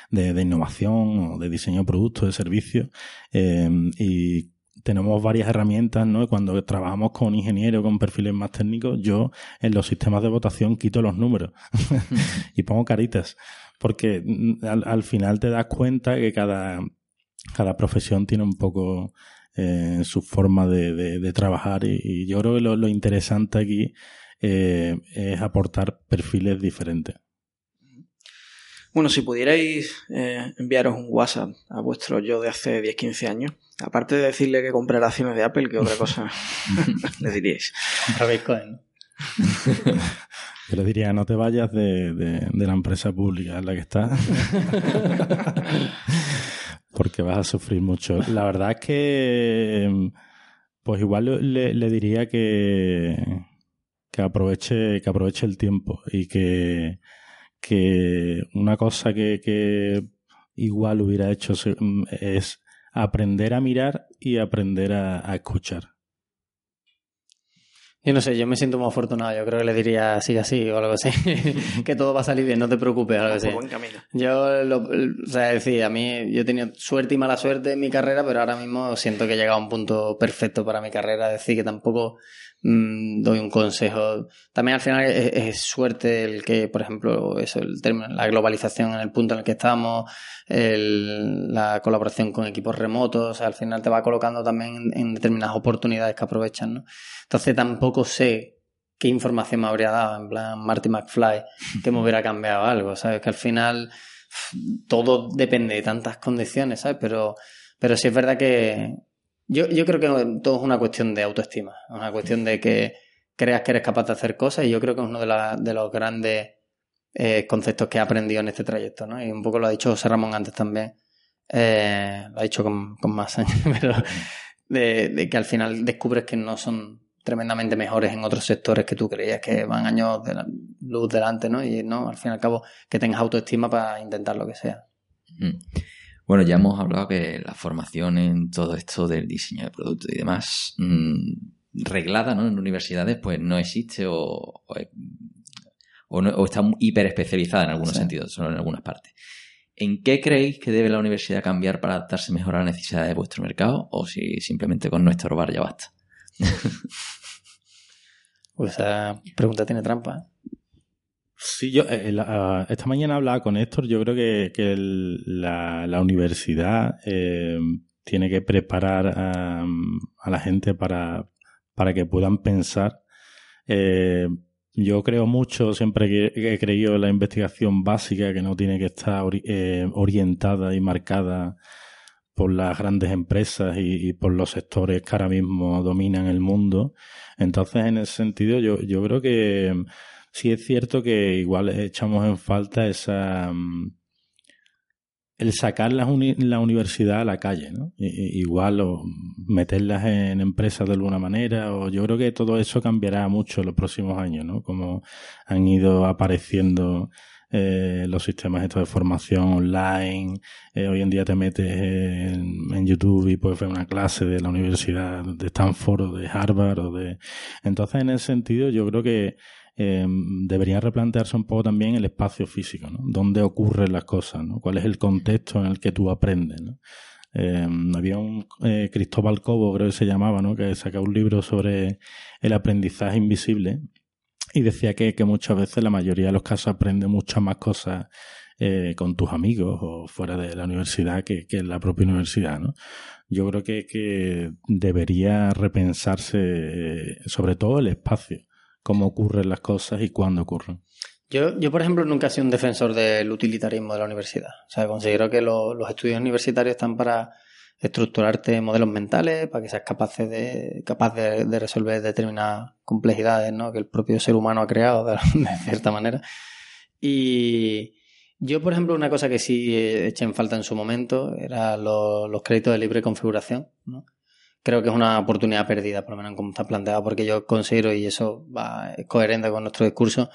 de, innovación o de diseño de productos, de servicios, eh, y tenemos varias herramientas, ¿no? cuando trabajamos con ingenieros, con perfiles más técnicos, yo en los sistemas de votación quito los números y pongo caritas, porque mm, al, final te das cuenta que cada, cada profesión tiene un poco eh, su forma de, trabajar y, yo creo que lo, interesante aquí eh, es aportar perfiles diferentes. Bueno, si pudierais eh, enviaros un WhatsApp a vuestro yo de hace 10-15 años, aparte de decirle que comprara acciones de Apple, ¿qué otra cosa le diríais? Compra Bitcoin. Yo le diría, no te vayas de, de la empresa pública en la que estás. porque vas a sufrir mucho. La verdad es que, pues igual le, diría que, que aproveche, que aproveche el tiempo y que, que una cosa que, que igual hubiera hecho es aprender a mirar y aprender a escuchar. Yo no sé, yo me siento muy afortunado. Yo creo que le diría así, así o algo así. que todo va a salir bien, no te preocupes, algo así. buen camino. Yo, lo, o sea, decir, a mí, yo he tenido suerte y mala suerte en mi carrera, pero ahora mismo siento que he llegado a un punto perfecto para mi carrera. Es decir, que tampoco Mm, doy un consejo. También al final es, suerte el que, por ejemplo, eso, el término, la globalización en el punto en el que estamos, la colaboración con equipos remotos, al final te va colocando también en, determinadas oportunidades que aprovechan, ¿no? Entonces tampoco sé qué información me habría dado, en plan Marty McFly, que me hubiera cambiado algo, ¿sabes? Que al final todo depende de tantas condiciones, ¿sabes? Pero, pero sí es verdad que, yo, yo creo que todo es una cuestión de autoestima, una cuestión de que creas que eres capaz de hacer cosas y yo creo que es uno de, de los grandes eh, conceptos que he aprendido en este trayecto, ¿no? Y un poco lo ha dicho José Ramón antes también, eh, lo ha dicho con, más años, pero de, que al final descubres que no son tremendamente mejores en otros sectores que tú creías que van años de luz delante, ¿no? Y no, al fin y al cabo, que tengas autoestima para intentar lo que sea. Mm. Bueno, ya hemos hablado que la formación en todo esto del diseño de productos y demás, mm, reglada ¿no? en universidades, pues no existe o, o, está hiper especializada en algunos sentidos, solo en algunas partes. ¿En qué creéis que debe la universidad cambiar para adaptarse mejor a las necesidades de vuestro mercado? ¿O si simplemente con nuestro bar ya basta? pues esa pregunta tiene trampa. Sí, yo eh, ah, esta mañana hablaba con Héctor. Yo creo que, la, universidad eh, tiene que preparar a, la gente para, para, que puedan pensar. Eh, yo creo mucho, siempre que he creído en la investigación básica que no tiene que estar orientada y marcada por las grandes empresas y, y, por los sectores que ahora mismo dominan el mundo. Entonces, en ese sentido, yo, yo creo que sí es cierto que igual echamos en falta esa mm, el sacar la, la universidad a la calle, ¿no? igual o meterlas en empresas de alguna manera, o yo creo que todo eso cambiará mucho en los próximos años, ¿no? Como han ido apareciendo eh, los sistemas estos de formación online, eh, hoy en día te metes en, en, YouTube y puedes ver una clase de la universidad de Stanford o de Harvard o de... Entonces, en ese sentido, yo creo que eh, debería replantearse un poco también el espacio físico, ¿no? Dónde ocurren las cosas, ¿no? ¿Cuál es el contexto en el que tú aprendes. Eh, había un eh, Cristóbal Cobo, creo que se llamaba, ¿no? Que sacaba un libro sobre el aprendizaje invisible y decía que, que muchas veces la mayoría de los casos aprende muchas más cosas eh, con tus amigos o fuera de la universidad que, que en la propia universidad, ¿no? Yo creo que, que debería repensarse sobre todo el espacio cómo ocurren las cosas y cuándo ocurren. Yo, yo, por ejemplo, nunca he sido un defensor del utilitarismo de la universidad. O sea, considero que los estudios universitarios están para estructurarte modelos mentales, para que seas capaz de, capaz de, resolver determinadas complejidades ¿no? que el propio ser humano ha creado de, cierta manera. Y yo, por ejemplo, una cosa que sí eché en falta en su momento era los, los créditos de libre configuración. ¿no? Creo que es una oportunidad perdida, por lo menos como está planteado, porque yo considero, y eso va, es coherente con nuestro discurso,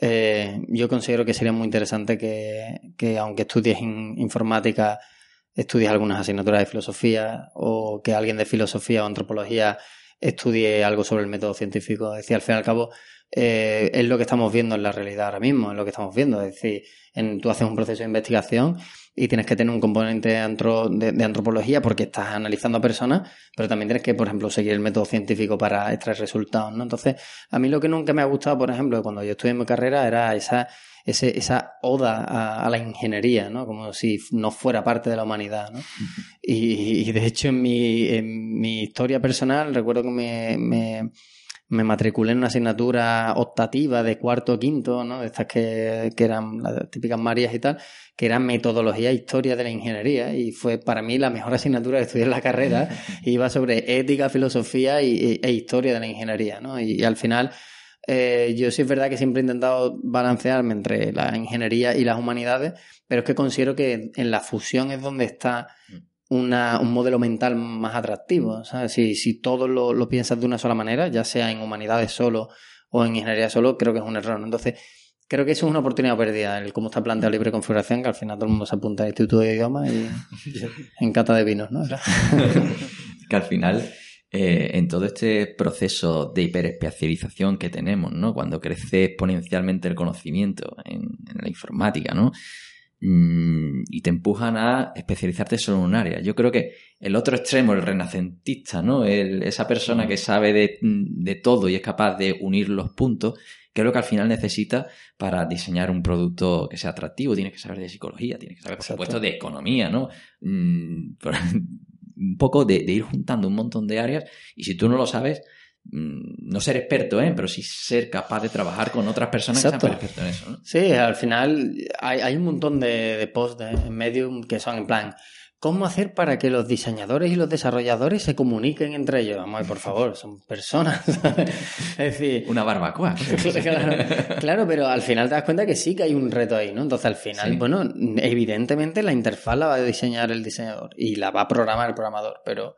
eh, yo considero que sería muy interesante que, aunque estudies informática, estudies algunas asignaturas de filosofía o que alguien de filosofía o antropología estudie algo sobre el método científico. Es decir, al fin y al cabo, eh, es lo que estamos viendo en la realidad ahora mismo, es lo que estamos viendo. Es decir, en, tú haces un proceso de investigación y tienes que tener un componente de, antropología porque estás analizando a personas, pero también tienes que, por ejemplo, seguir el método científico para extraer resultados, ¿no? Entonces, a mí lo que nunca me ha gustado, por ejemplo, cuando yo estudié en mi carrera, era esa, esa oda a, la ingeniería, ¿no? Como si no fuera parte de la humanidad, ¿no? Y, de hecho, en mi, en mi historia personal, recuerdo que me me matriculé en una asignatura optativa de cuarto o quinto, ¿no? De estas que, que eran las típicas Marías y tal, que era metodología e historia de la ingeniería y fue para mí la mejor asignatura que estudié en la carrera. Iba sobre ética, filosofía y, e, historia de la ingeniería, ¿no? Y, al final, eh, yo sí es verdad que siempre he intentado balancearme entre la ingeniería y las humanidades, pero es que considero que en la fusión es donde está una, un modelo mental más atractivo. Si, si todo lo, lo, piensas de una sola manera, ya sea en humanidades solo o en ingeniería solo, creo que es un error. Entonces, creo que eso es una oportunidad perdida, el cómo está planteado libre configuración, que al final todo el mundo se apunta al Instituto de Idiomas y en cata de vinos, ¿no? que al final, eh, en todo este proceso de hiperespecialización que tenemos, ¿no? Cuando crece exponencialmente el conocimiento en, en la informática, ¿no? Mm, y te empujan a especializarte solo en un área. Yo creo que el otro extremo, el renacentista, ¿no? esa persona que sabe de, todo y es capaz de unir los puntos, que es lo que al final necesita para diseñar un producto que sea atractivo. Tienes que saber de psicología, tienes que saber, por supuesto, de economía, ¿no? Mm, un poco de, de ir juntando un montón de áreas y si tú no lo sabes, no ser experto, ¿eh? pero sí ser capaz de trabajar con otras personas que sean expertos en eso. Sí, al final hay, un montón de, posts en Medium que son en plan, ¿cómo hacer para que los diseñadores y los desarrolladores se comuniquen entre ellos? Vamos, por favor, son personas. es decir... Una barbacoa. claro, pero al final te das cuenta que sí que hay un reto ahí, ¿no? Entonces al final, bueno, evidentemente la interfaz la va a diseñar el diseñador y la va a programar el programador, pero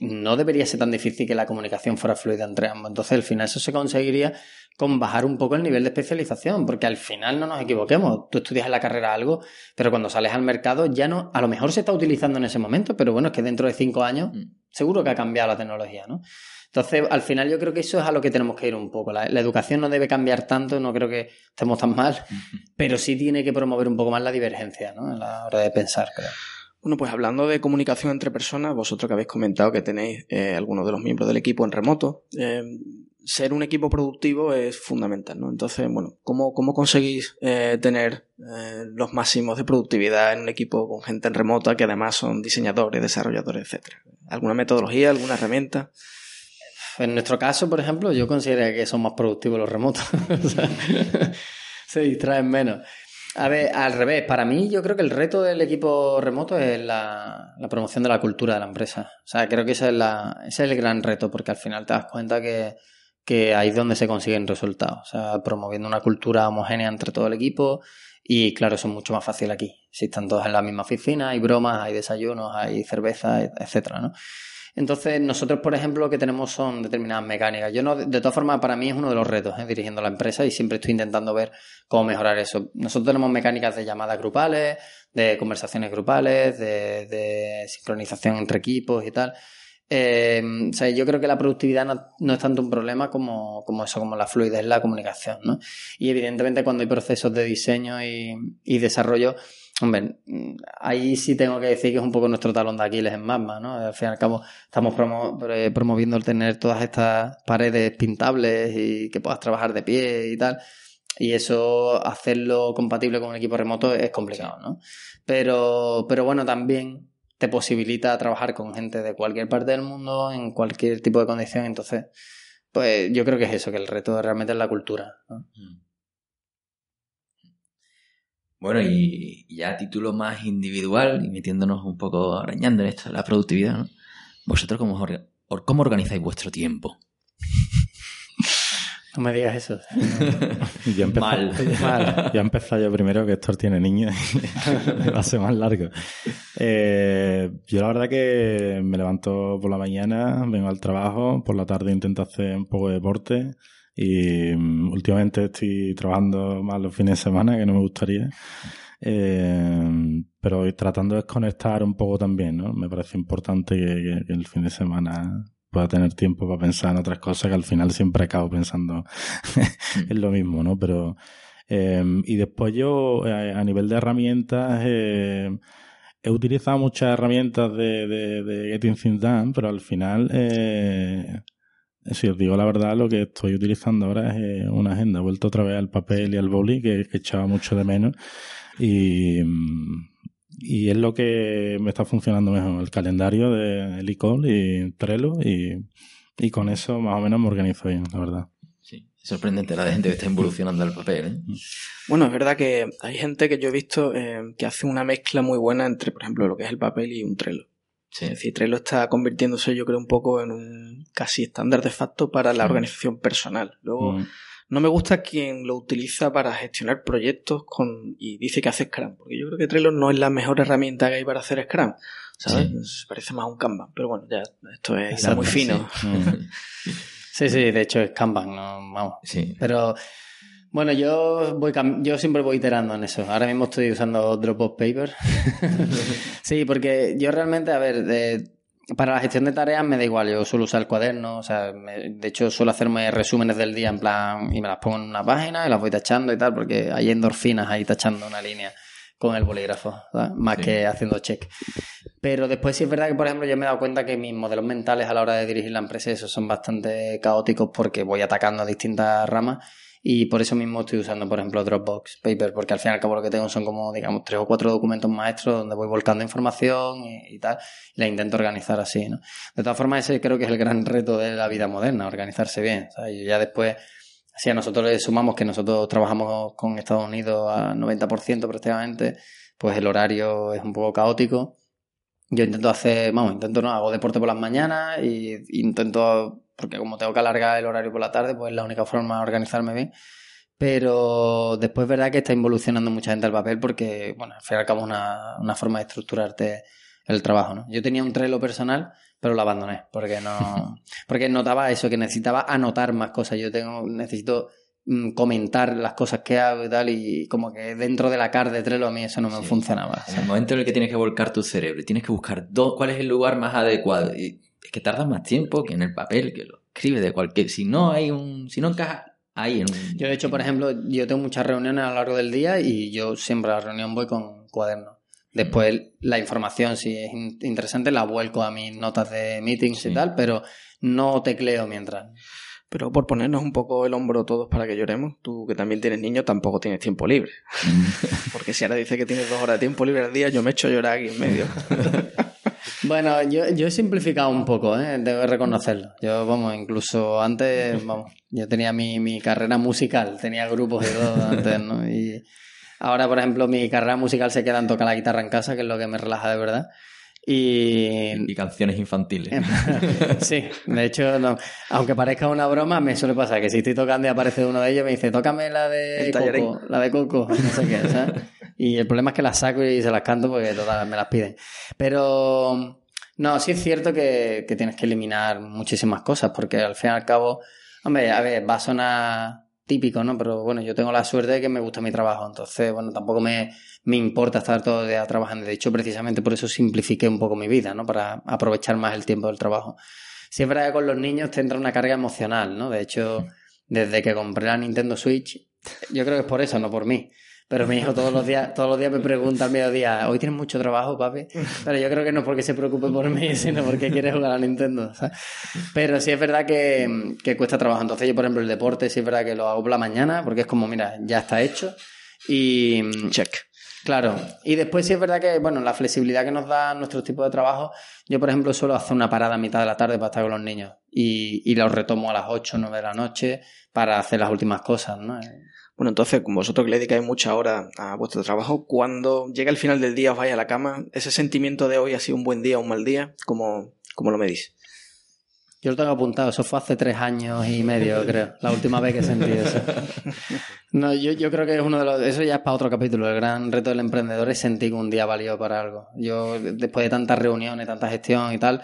no debería ser tan difícil que la comunicación fuera fluida entre ambos. Entonces, al final eso se conseguiría con bajar un poco el nivel de especialización, porque al final no nos equivoquemos. Tú estudias en la carrera algo, pero cuando sales al mercado ya no, a lo mejor se está utilizando en ese momento, pero bueno, es que dentro de cinco años mm. seguro que ha cambiado la tecnología, ¿no? Entonces, al final yo creo que eso es a lo que tenemos que ir un poco. La, educación no debe cambiar tanto, no creo que estemos tan mal, pero sí tiene que promover un poco más la divergencia, ¿no? En la hora de pensar, creo. Bueno, pues hablando de comunicación entre personas, vosotros que habéis comentado que tenéis eh, algunos de los miembros del equipo en remoto, eh, ser un equipo productivo es fundamental, ¿no? Entonces, bueno, ¿cómo, cómo conseguís eh, tener los máximos de productividad en un equipo con gente en remota que además son diseñadores, desarrolladores, etcétera? ¿Alguna metodología, alguna herramienta? En nuestro caso, por ejemplo, yo considero que son más productivos los remotos. se distraen menos. A ver, al revés, para mí yo creo que el reto del equipo remoto es la, promoción de la cultura de la empresa. O sea, creo que ese es, la, ese es el gran reto porque al final te das cuenta que, que ahí es donde se consiguen resultados. O sea, promoviendo una cultura homogénea entre todo el equipo y claro, eso es mucho más fácil aquí. Si están todos en la misma oficina, hay bromas, hay desayunos, hay cerveza, etcétera, ¿no? Entonces, nosotros, por ejemplo, lo que tenemos son determinadas mecánicas. Yo no, de todas formas, para mí es uno de los retos, ¿eh? dirigiendo la empresa y siempre estoy intentando ver cómo mejorar eso. Nosotros tenemos mecánicas de llamadas grupales, de conversaciones grupales, de, sincronización entre equipos y tal. Eh, o sea, yo creo que la productividad no, es tanto un problema como, como, eso, como la fluidez, la comunicación, ¿no? Y evidentemente cuando hay procesos de diseño y, y desarrollo, Hombre, ahí sí tengo que decir que es un poco nuestro talón de Aquiles en Magma, ¿no? Al fin y al cabo, estamos promoviendo el tener todas estas paredes pintables y que puedas trabajar de pie y tal. Y eso, hacerlo compatible con un equipo remoto es complicado, ¿no? Pero, pero bueno, también te posibilita trabajar con gente de cualquier parte del mundo, en cualquier tipo de condición. Entonces, pues yo creo que es eso, que el reto realmente es la cultura. ¿no? Mm. Bueno, y, ya a título más individual y metiéndonos un poco arañando en esto la productividad, ¿no? ¿Vosotros cómo, cómo organizáis vuestro tiempo? No me digas eso. ya Mal. Ya he empezado yo primero que Héctor tiene niños y va a ser más largo. Eh, yo la verdad que me levanto por la mañana, vengo al trabajo, por la tarde intento hacer un poco de deporte Y mm, últimamente estoy trabajando más los fines de semana, que no me gustaría. Eh, pero tratando de desconectar un poco también, ¿no? Me parece importante que, el fin de semana pueda tener tiempo para pensar en otras cosas que al final siempre acabo pensando en lo mismo, ¿no? Pero, eh, y después yo, eh, a nivel de herramientas, eh, he utilizado muchas herramientas de, de, de Getting Things Done, pero al final, eh, si os digo la verdad, lo que estoy utilizando ahora es eh, una agenda. He vuelto otra vez al papel y al boli, que, echaba mucho de menos. Y, y es lo que me está funcionando mejor, el calendario de Elicol y Trello. Y, y con eso más o menos me organizo bien, la verdad. Sí, es sorprendente la gente que está evolucionando el papel. ¿eh? Bueno, es verdad que hay gente que yo he visto eh, que hace una mezcla muy buena entre, por ejemplo, lo que es el papel y un Trello. Sí. Es decir, Trello está convirtiéndose, yo creo, un poco en un casi estándar de facto para la organización personal. Luego, mm. no me gusta quien lo utiliza para gestionar proyectos con y dice que hace Scrum, porque yo creo que Trello no es la mejor herramienta que hay para hacer Scrum. ¿Sabes? Parece más un Kanban, pero bueno, ya esto es muy fino. Sí. sí, de hecho es Kanban, no, vamos. Sí. Pero bueno, yo voy yo siempre voy iterando en eso. Ahora mismo estoy usando Dropbox Paper. sí, porque yo realmente, a ver, para la gestión de tareas me da igual. Yo suelo usar el cuaderno, o sea, de hecho suelo hacerme resúmenes del día en plan y me las pongo en una página y las voy tachando y tal, porque hay endorfinas ahí tachando una línea con el bolígrafo, más que haciendo check. Pero después sí es verdad que, por ejemplo, yo me he dado cuenta que mis modelos mentales a la hora de dirigir la empresa esos son bastante caóticos porque voy atacando distintas ramas y por eso mismo estoy usando, por ejemplo, Dropbox Paper, porque al fin y al cabo lo que tengo son como, digamos, tres o cuatro documentos maestros donde voy volcando información y, tal, y la intento organizar así, ¿no? De todas formas, ese creo que es el gran reto de la vida moderna, organizarse bien, ¿sabes? Y ya después, si a nosotros le sumamos que nosotros trabajamos con Estados Unidos a 90% prácticamente, pues el horario es un poco caótico. Yo intento hacer, vamos, intento no, hago deporte por las mañanas y intento porque como tengo que alargar el horario por la tarde, pues es la única forma de organizarme bien. Pero después es verdad que está involucionando mucha gente al papel porque, bueno, al fin y al cabo es una, una forma de estructurarte el trabajo, ¿no? Yo tenía un Trello personal, pero lo abandoné porque no porque notaba eso que necesitaba anotar más cosas. Yo tengo necesito mm, comentar las cosas que hago y tal y como que dentro de la car de Trello a mí eso no me funcionaba. En el momento en el que tienes que volcar tu cerebro, tienes que buscar cuál es el lugar más adecuado y que tarda más tiempo que en el papel, que lo escribe de cualquier. Si no hay un. Si no encaja ahí en un. Yo, de hecho, por ejemplo, yo tengo muchas reuniones a lo largo del día y yo siempre a la reunión voy con cuadernos. Después, la información, si es interesante, la vuelco a mis notas de meetings y tal, pero no tecleo mientras. Pero por ponernos un poco el hombro todos para que lloremos, tú que también tienes niños tampoco tienes tiempo libre. Porque si ahora dices que tienes dos horas de tiempo libre al día, yo me echo a llorar aquí en medio. Bueno, yo, yo he simplificado un poco, ¿eh? debo reconocerlo. Yo, vamos, incluso antes, vamos, yo tenía mi, mi carrera musical, tenía grupos y todo antes, ¿no? Y ahora, por ejemplo, mi carrera musical se queda en tocar la guitarra en casa, que es lo que me relaja de verdad. Y... y canciones infantiles. sí, de hecho, no. aunque parezca una broma, me suele pasar que si estoy tocando y aparece uno de ellos, me dice, tócame la de Coco, la de Coco, no sé qué, ¿sabes? Y el problema es que las saco y se las canto porque todas me las piden. Pero no, sí es cierto que, que tienes que eliminar muchísimas cosas porque al fin y al cabo, hombre, a ver, va a sonar típico, ¿no? Pero bueno, yo tengo la suerte de que me gusta mi trabajo, entonces, bueno, tampoco me, me importa estar todo el día trabajando. De hecho, precisamente por eso simplifiqué un poco mi vida, ¿no? Para aprovechar más el tiempo del trabajo. Siempre con los niños te entra una carga emocional, ¿no? De hecho, desde que compré la Nintendo Switch, yo creo que es por eso, no por mí. Pero mi hijo todos los días, todos los días me pregunta al mediodía, ¿hoy tienes mucho trabajo, papi? Pero yo creo que no es porque se preocupe por mí, sino porque quiere jugar a Nintendo. Pero sí es verdad que, que, cuesta trabajo. Entonces yo, por ejemplo, el deporte sí es verdad que lo hago por la mañana, porque es como, mira, ya está hecho. Y... Check. Claro, y después sí es verdad que, bueno, la flexibilidad que nos da nuestro tipo de trabajo, yo por ejemplo suelo hacer una parada a mitad de la tarde para estar con los niños y, y los retomo a las 8 o 9 de la noche para hacer las últimas cosas, ¿no? Bueno, entonces, como vosotros que le dedicáis mucha hora a vuestro trabajo, cuando llega el final del día os vais a la cama, ese sentimiento de hoy ha sido un buen día o un mal día, ¿cómo, cómo lo medís? Yo lo tengo apuntado, eso fue hace tres años y medio, creo, la última vez que sentí eso. No, yo, yo creo que es uno de los. Eso ya es para otro capítulo. El gran reto del emprendedor es sentir que un día valió para algo. Yo, después de tantas reuniones, tanta gestión y tal,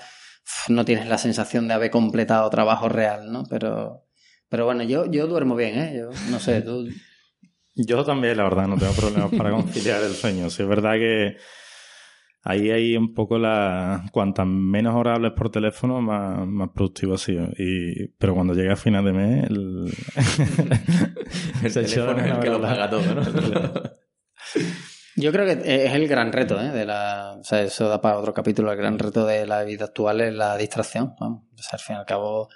no tienes la sensación de haber completado trabajo real, ¿no? Pero Pero bueno, yo, yo duermo bien, ¿eh? Yo no sé, tú... Yo también, la verdad, no tengo problemas para conciliar el sueño. Sí, es verdad que ahí hay un poco la... Cuantas menos horas hables por teléfono, más, más productivo ha sido. Y, pero cuando llega a final de mes... El, el teléfono es el que lo paga todo, ¿no? Yo creo que es el gran reto, ¿eh? De la, o sea, eso da para otro capítulo. El gran reto de la vida actual es la distracción. Vamos. O sea, al fin y al cabo,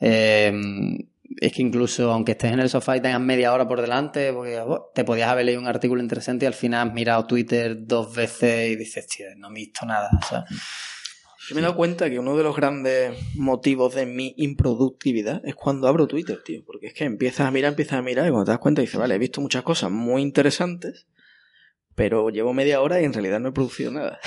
eh, es que incluso aunque estés en el sofá y tengas media hora por delante, porque oh, te podías haber leído un artículo interesante y al final has mirado Twitter dos veces y dices, tío, no me he visto nada. O sea, Yo me he dado cuenta que uno de los grandes motivos de mi improductividad es cuando abro Twitter, tío. Porque es que empiezas a mirar, empiezas a mirar y cuando te das cuenta dices, vale, he visto muchas cosas muy interesantes, pero llevo media hora y en realidad no he producido nada.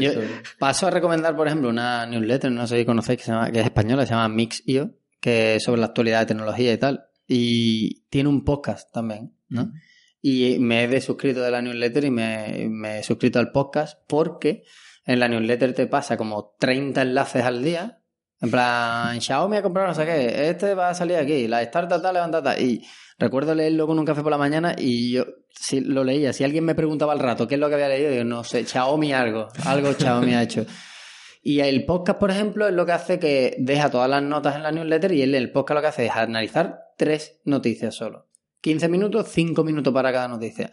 Yo paso a recomendar, por ejemplo, una newsletter, no sé si conocéis, que, se llama, que es española, se llama Mix.io, que es sobre la actualidad de tecnología y tal. Y tiene un podcast también, ¿no? Y me he desuscrito de la newsletter y me, me he suscrito al podcast porque en la newsletter te pasa como 30 enlaces al día. En plan, Xiaomi ha comprado no sé qué, este va a salir aquí, la startup tal, levanta tal. Y recuerdo leerlo con un café por la mañana y yo si lo leía. Si alguien me preguntaba al rato qué es lo que había leído, yo no sé, Xiaomi algo, algo Xiaomi ha hecho. Y el podcast, por ejemplo, es lo que hace que deja todas las notas en la newsletter y él, el podcast lo que hace es analizar tres noticias solo. 15 minutos, 5 minutos para cada noticia.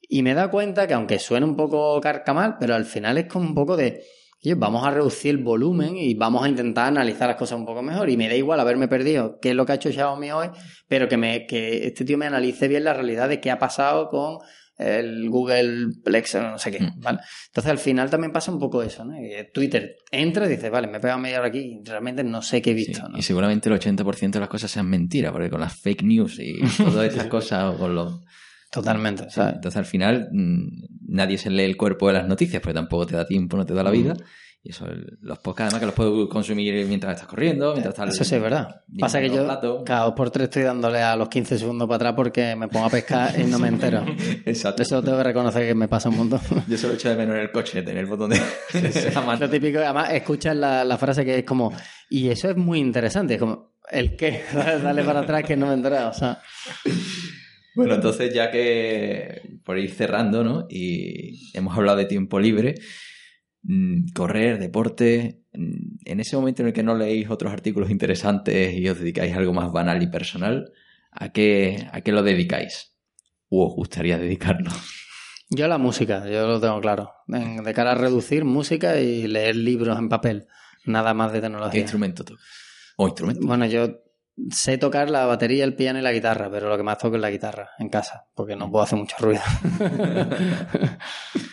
Y me da cuenta que aunque suene un poco carcamal, pero al final es como un poco de, oye, vamos a reducir el volumen y vamos a intentar analizar las cosas un poco mejor. Y me da igual haberme perdido qué es lo que ha hecho Xiaomi hoy, pero que, me, que este tío me analice bien la realidad de qué ha pasado con el Google Plex, no sé qué, ¿vale? Entonces al final también pasa un poco eso, ¿no? Que Twitter entra y dice, vale, me he pegado media hora aquí y realmente no sé qué he visto, Sí, ¿no? Y seguramente el 80% de las cosas sean mentiras, porque con las fake news y todas esas cosas, o con los... Totalmente, ¿sabes? Entonces al final mm, nadie se lee el cuerpo de las noticias, porque tampoco te da tiempo, no te da la vida. Y eso, los podcasts además que los puedes consumir mientras estás corriendo, mientras estás... Eso sí es verdad. Pasa que yo cada dos por tres estoy dándole a los 15 segundos para atrás porque me pongo a pescar y no me entero. Exacto. Eso tengo que reconocer que me pasa un montón. Yo solo echo de menos en el coche, tener el botón de... la mano. Lo típico, además escuchas la, la frase que es como, y eso es muy interesante, es como, ¿el qué? Dale para atrás que no me he enterado, o sea... Bueno, entonces ya que por ir cerrando, ¿no? Y hemos hablado de tiempo libre, correr, deporte, mm, en ese momento en el que no leéis otros artículos interesantes y os dedicáis a algo más banal y personal, ¿a qué, a qué lo dedicáis? ¿O os gustaría dedicarlo? Yo la música, yo lo tengo claro. De cara a reducir música y leer libros en papel. Nada más de ¿Qué tecnología. instrumento tocas? ¿O instrumento? Bueno, yo sé tocar la batería, el piano y la guitarra, pero lo que más toco es la guitarra en casa, porque no puedo hacer mucho ruido.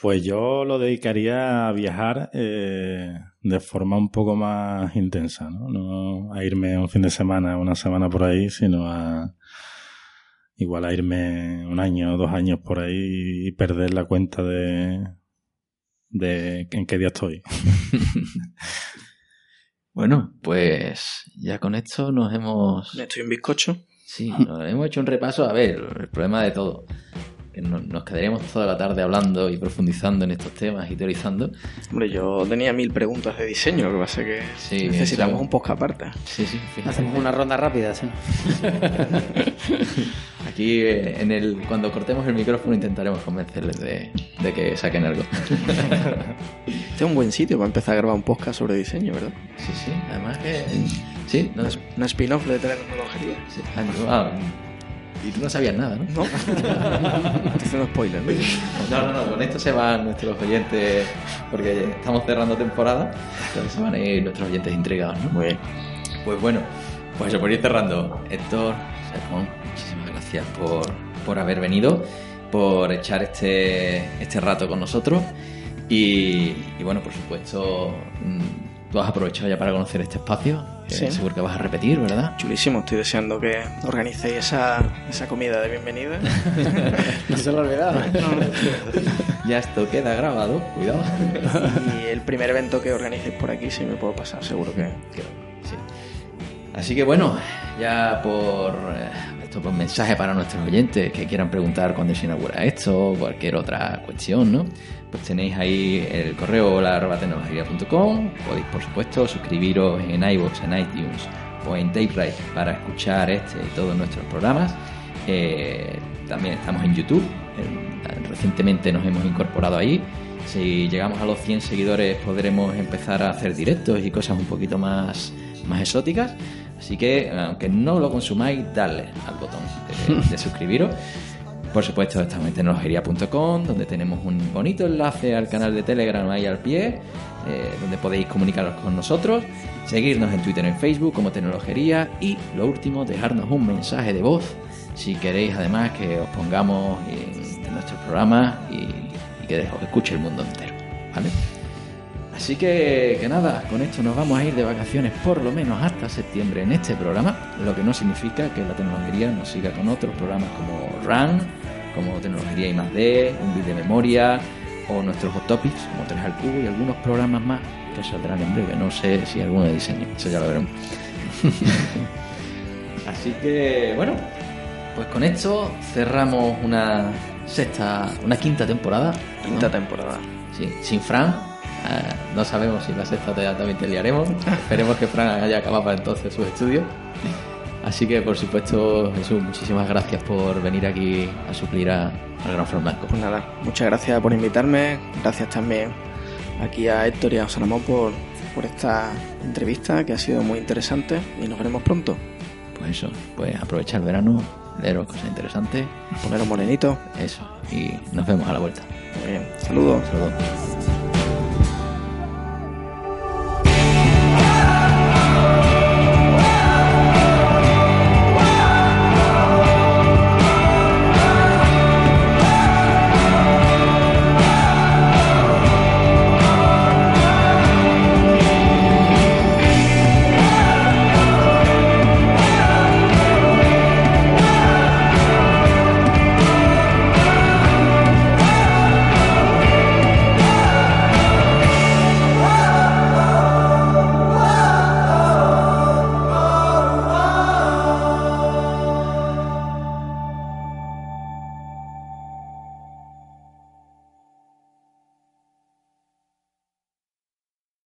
Pues yo lo dedicaría a viajar eh, de forma un poco más intensa, ¿no? No a irme un fin de semana, una semana por ahí, sino a igual a irme un año o dos años por ahí y perder la cuenta de, de en qué día estoy. Bueno, pues ya con esto nos hemos... Estoy un bizcocho. Sí, nos hemos hecho un repaso. A ver, el problema de todo. Que no- nos quedaríamos toda la tarde hablando y profundizando en estos temas y teorizando. Hombre, yo tenía mil preguntas de diseño, lo que pasa es que Sí, necesitamos eso- un podcast aparte. Sí, sí, fíjate. Hacemos una ronda rápida, ¿sí? Aquí eh, en el cuando cortemos el micrófono intentaremos convencerles de, de que saquen algo. Este es un buen sitio para empezar a grabar un podcast sobre diseño, ¿verdad? Sí, sí. Además que sí, no, sí. Una spin-off de tecnología. Ah, no, ah, y tú no sabías nada, ¿no? No. Estoy haciendo spoiler, ¿no? No, no, no, con esto se van nuestros oyentes, porque estamos cerrando temporada, entonces se van a ir nuestros oyentes intrigados, ¿no? Muy bien. Pues bueno, pues eso, por ir cerrando, Héctor, Sermón, muchísimas gracias por, por haber venido, por echar este, este rato con nosotros y, y bueno, por supuesto, mm, tú has aprovechado ya para conocer este espacio, Sí. seguro que vas a repetir, ¿verdad? Chulísimo, estoy deseando que organicéis esa, esa comida de bienvenida. No se lo olvidaba. Ya esto queda grabado, cuidado. y el primer evento que organicéis por aquí, sí me puedo pasar, seguro que. que- Sí. Así que bueno, ya por eh, esto por mensaje para nuestros oyentes que quieran preguntar cuándo se inaugura esto o cualquier otra cuestión, ¿no? Pues tenéis ahí el correo hola arroba tecnología.com. Podéis, por supuesto, suscribiros en iVoox, en iTunes pues en Tape para escuchar este y todos nuestros programas. Eh, también estamos en YouTube. recientemente nos hemos incorporado ahí. Si llegamos a los 100 seguidores podremos empezar a hacer directos y cosas un poquito más, más exóticas. Así que, aunque no lo consumáis, darle al botón de, suscribiros. Por supuesto, estamos en tecnologería.com, donde tenemos un bonito enlace al canal de Telegram ahí al pie, eh, donde podéis comunicaros con nosotros, seguirnos en Twitter y en Facebook como Tecnologería y, lo último, dejarnos un mensaje de voz si queréis además que os pongamos en, nuestros programas y, y que os escuche el mundo entero. ¿Vale? Así que, que nada, con esto nos vamos a ir de vacaciones por lo menos hasta septiembre en este programa, lo que no significa que la tecnología nos siga con otros programas como RAN, como Tecnología más D, un bit de memoria o nuestros hot topics como 3 al cubo y algunos programas más que saldrán en breve. No sé si alguno de diseño, eso ya lo veremos. Así que, bueno, pues con esto cerramos una sexta, una quinta temporada. Quinta temporada. Sí, sin Fran, eh, no sabemos si la sexta también te liaremos. Esperemos que Fran haya acabado para entonces sus estudios. Así que, por supuesto, Jesús, muchísimas gracias por venir aquí a suplir a, al Gran Fran Blanco. Pues nada, muchas gracias por invitarme. Gracias también aquí a Héctor y a José por, por esta entrevista que ha sido muy interesante y nos veremos pronto. Pues eso, pues aprovechar el verano, leeros cosas interesantes. Poneros morenito. Eso, y nos vemos a la vuelta. Muy bien, saludos. Saludos.